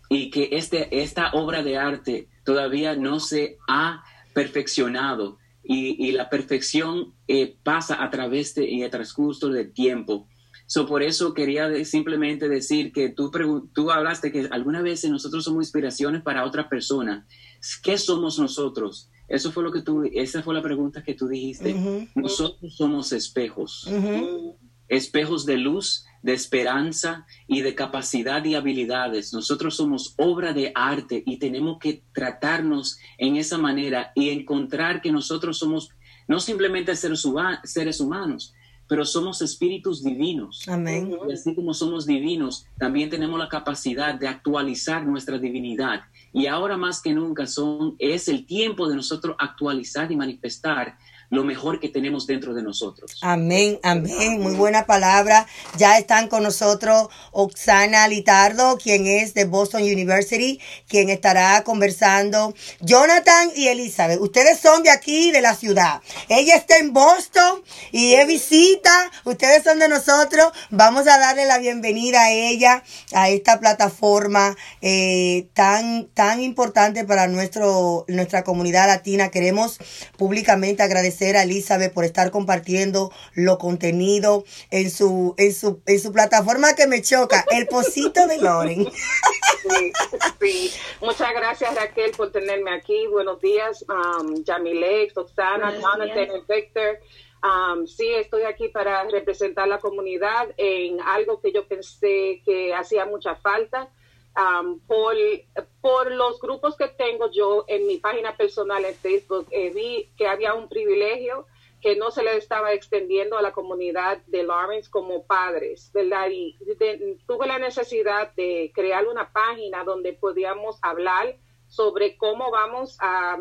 y que este, esta obra de arte todavía no se ha perfeccionado y, y la perfección eh, pasa a través de, y a transcurso del tiempo. So, por eso quería de, simplemente decir que tú, tú hablaste que alguna vez nosotros somos inspiraciones para otra persona. ¿Qué somos nosotros? Eso fue lo que tú, esa fue la pregunta que tú dijiste. Uh -huh. Nosotros somos espejos. Uh -huh. Espejos de luz, de esperanza y de capacidad y habilidades. Nosotros somos obra de arte y tenemos que tratarnos en esa manera y encontrar que nosotros somos no simplemente seres, seres humanos, pero somos espíritus divinos. Amén. Y así como somos divinos, también tenemos la capacidad de actualizar nuestra divinidad. Y ahora más que nunca son, es el tiempo de nosotros actualizar y manifestar lo mejor que tenemos dentro de nosotros. Amén, amén. Muy buena palabra. Ya están con nosotros Oxana Litardo, quien es de Boston University, quien estará conversando. Jonathan y Elizabeth, ustedes son de aquí, de la ciudad. Ella está en Boston y es visita. Ustedes son de nosotros. Vamos a darle la bienvenida a ella, a esta plataforma eh, tan, tan importante para nuestro, nuestra comunidad latina. Queremos públicamente agradecer a Elizabeth por estar compartiendo lo contenido en su, en su, en su plataforma que me choca, el Pocito de Loren. [LAUGHS] Sí, sí. Muchas gracias Raquel por tenerme aquí. Buenos días, um, Yamile, Oxana, Jonathan Victor. Um, sí, estoy aquí para representar la comunidad en algo que yo pensé que hacía mucha falta. Um, por, por los grupos que tengo yo en mi página personal en Facebook, eh, vi que había un privilegio que no se le estaba extendiendo a la comunidad de Lawrence como padres, ¿verdad? Y tuve la necesidad de crear una página donde podíamos hablar sobre cómo vamos a,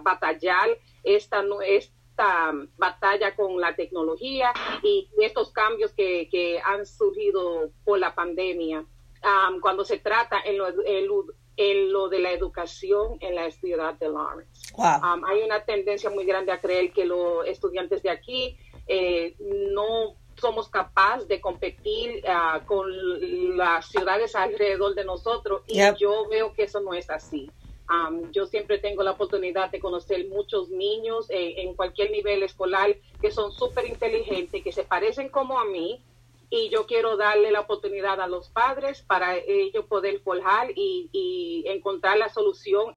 batallar esta, esta batalla con la tecnología y estos cambios que, que han surgido por la pandemia. Um, cuando se trata en lo, en en lo de la educación en la ciudad de Lawrence. Um, hay una tendencia muy grande a creer que los estudiantes de aquí eh, no somos capaces de competir uh, con las ciudades alrededor de nosotros y yo veo que eso no es así. Um, yo siempre tengo la oportunidad de conocer muchos niños eh, en cualquier nivel escolar que son súper inteligentes, que se parecen como a mí, y yo quiero darle la oportunidad a los padres para ellos poder forjar y, encontrar la solución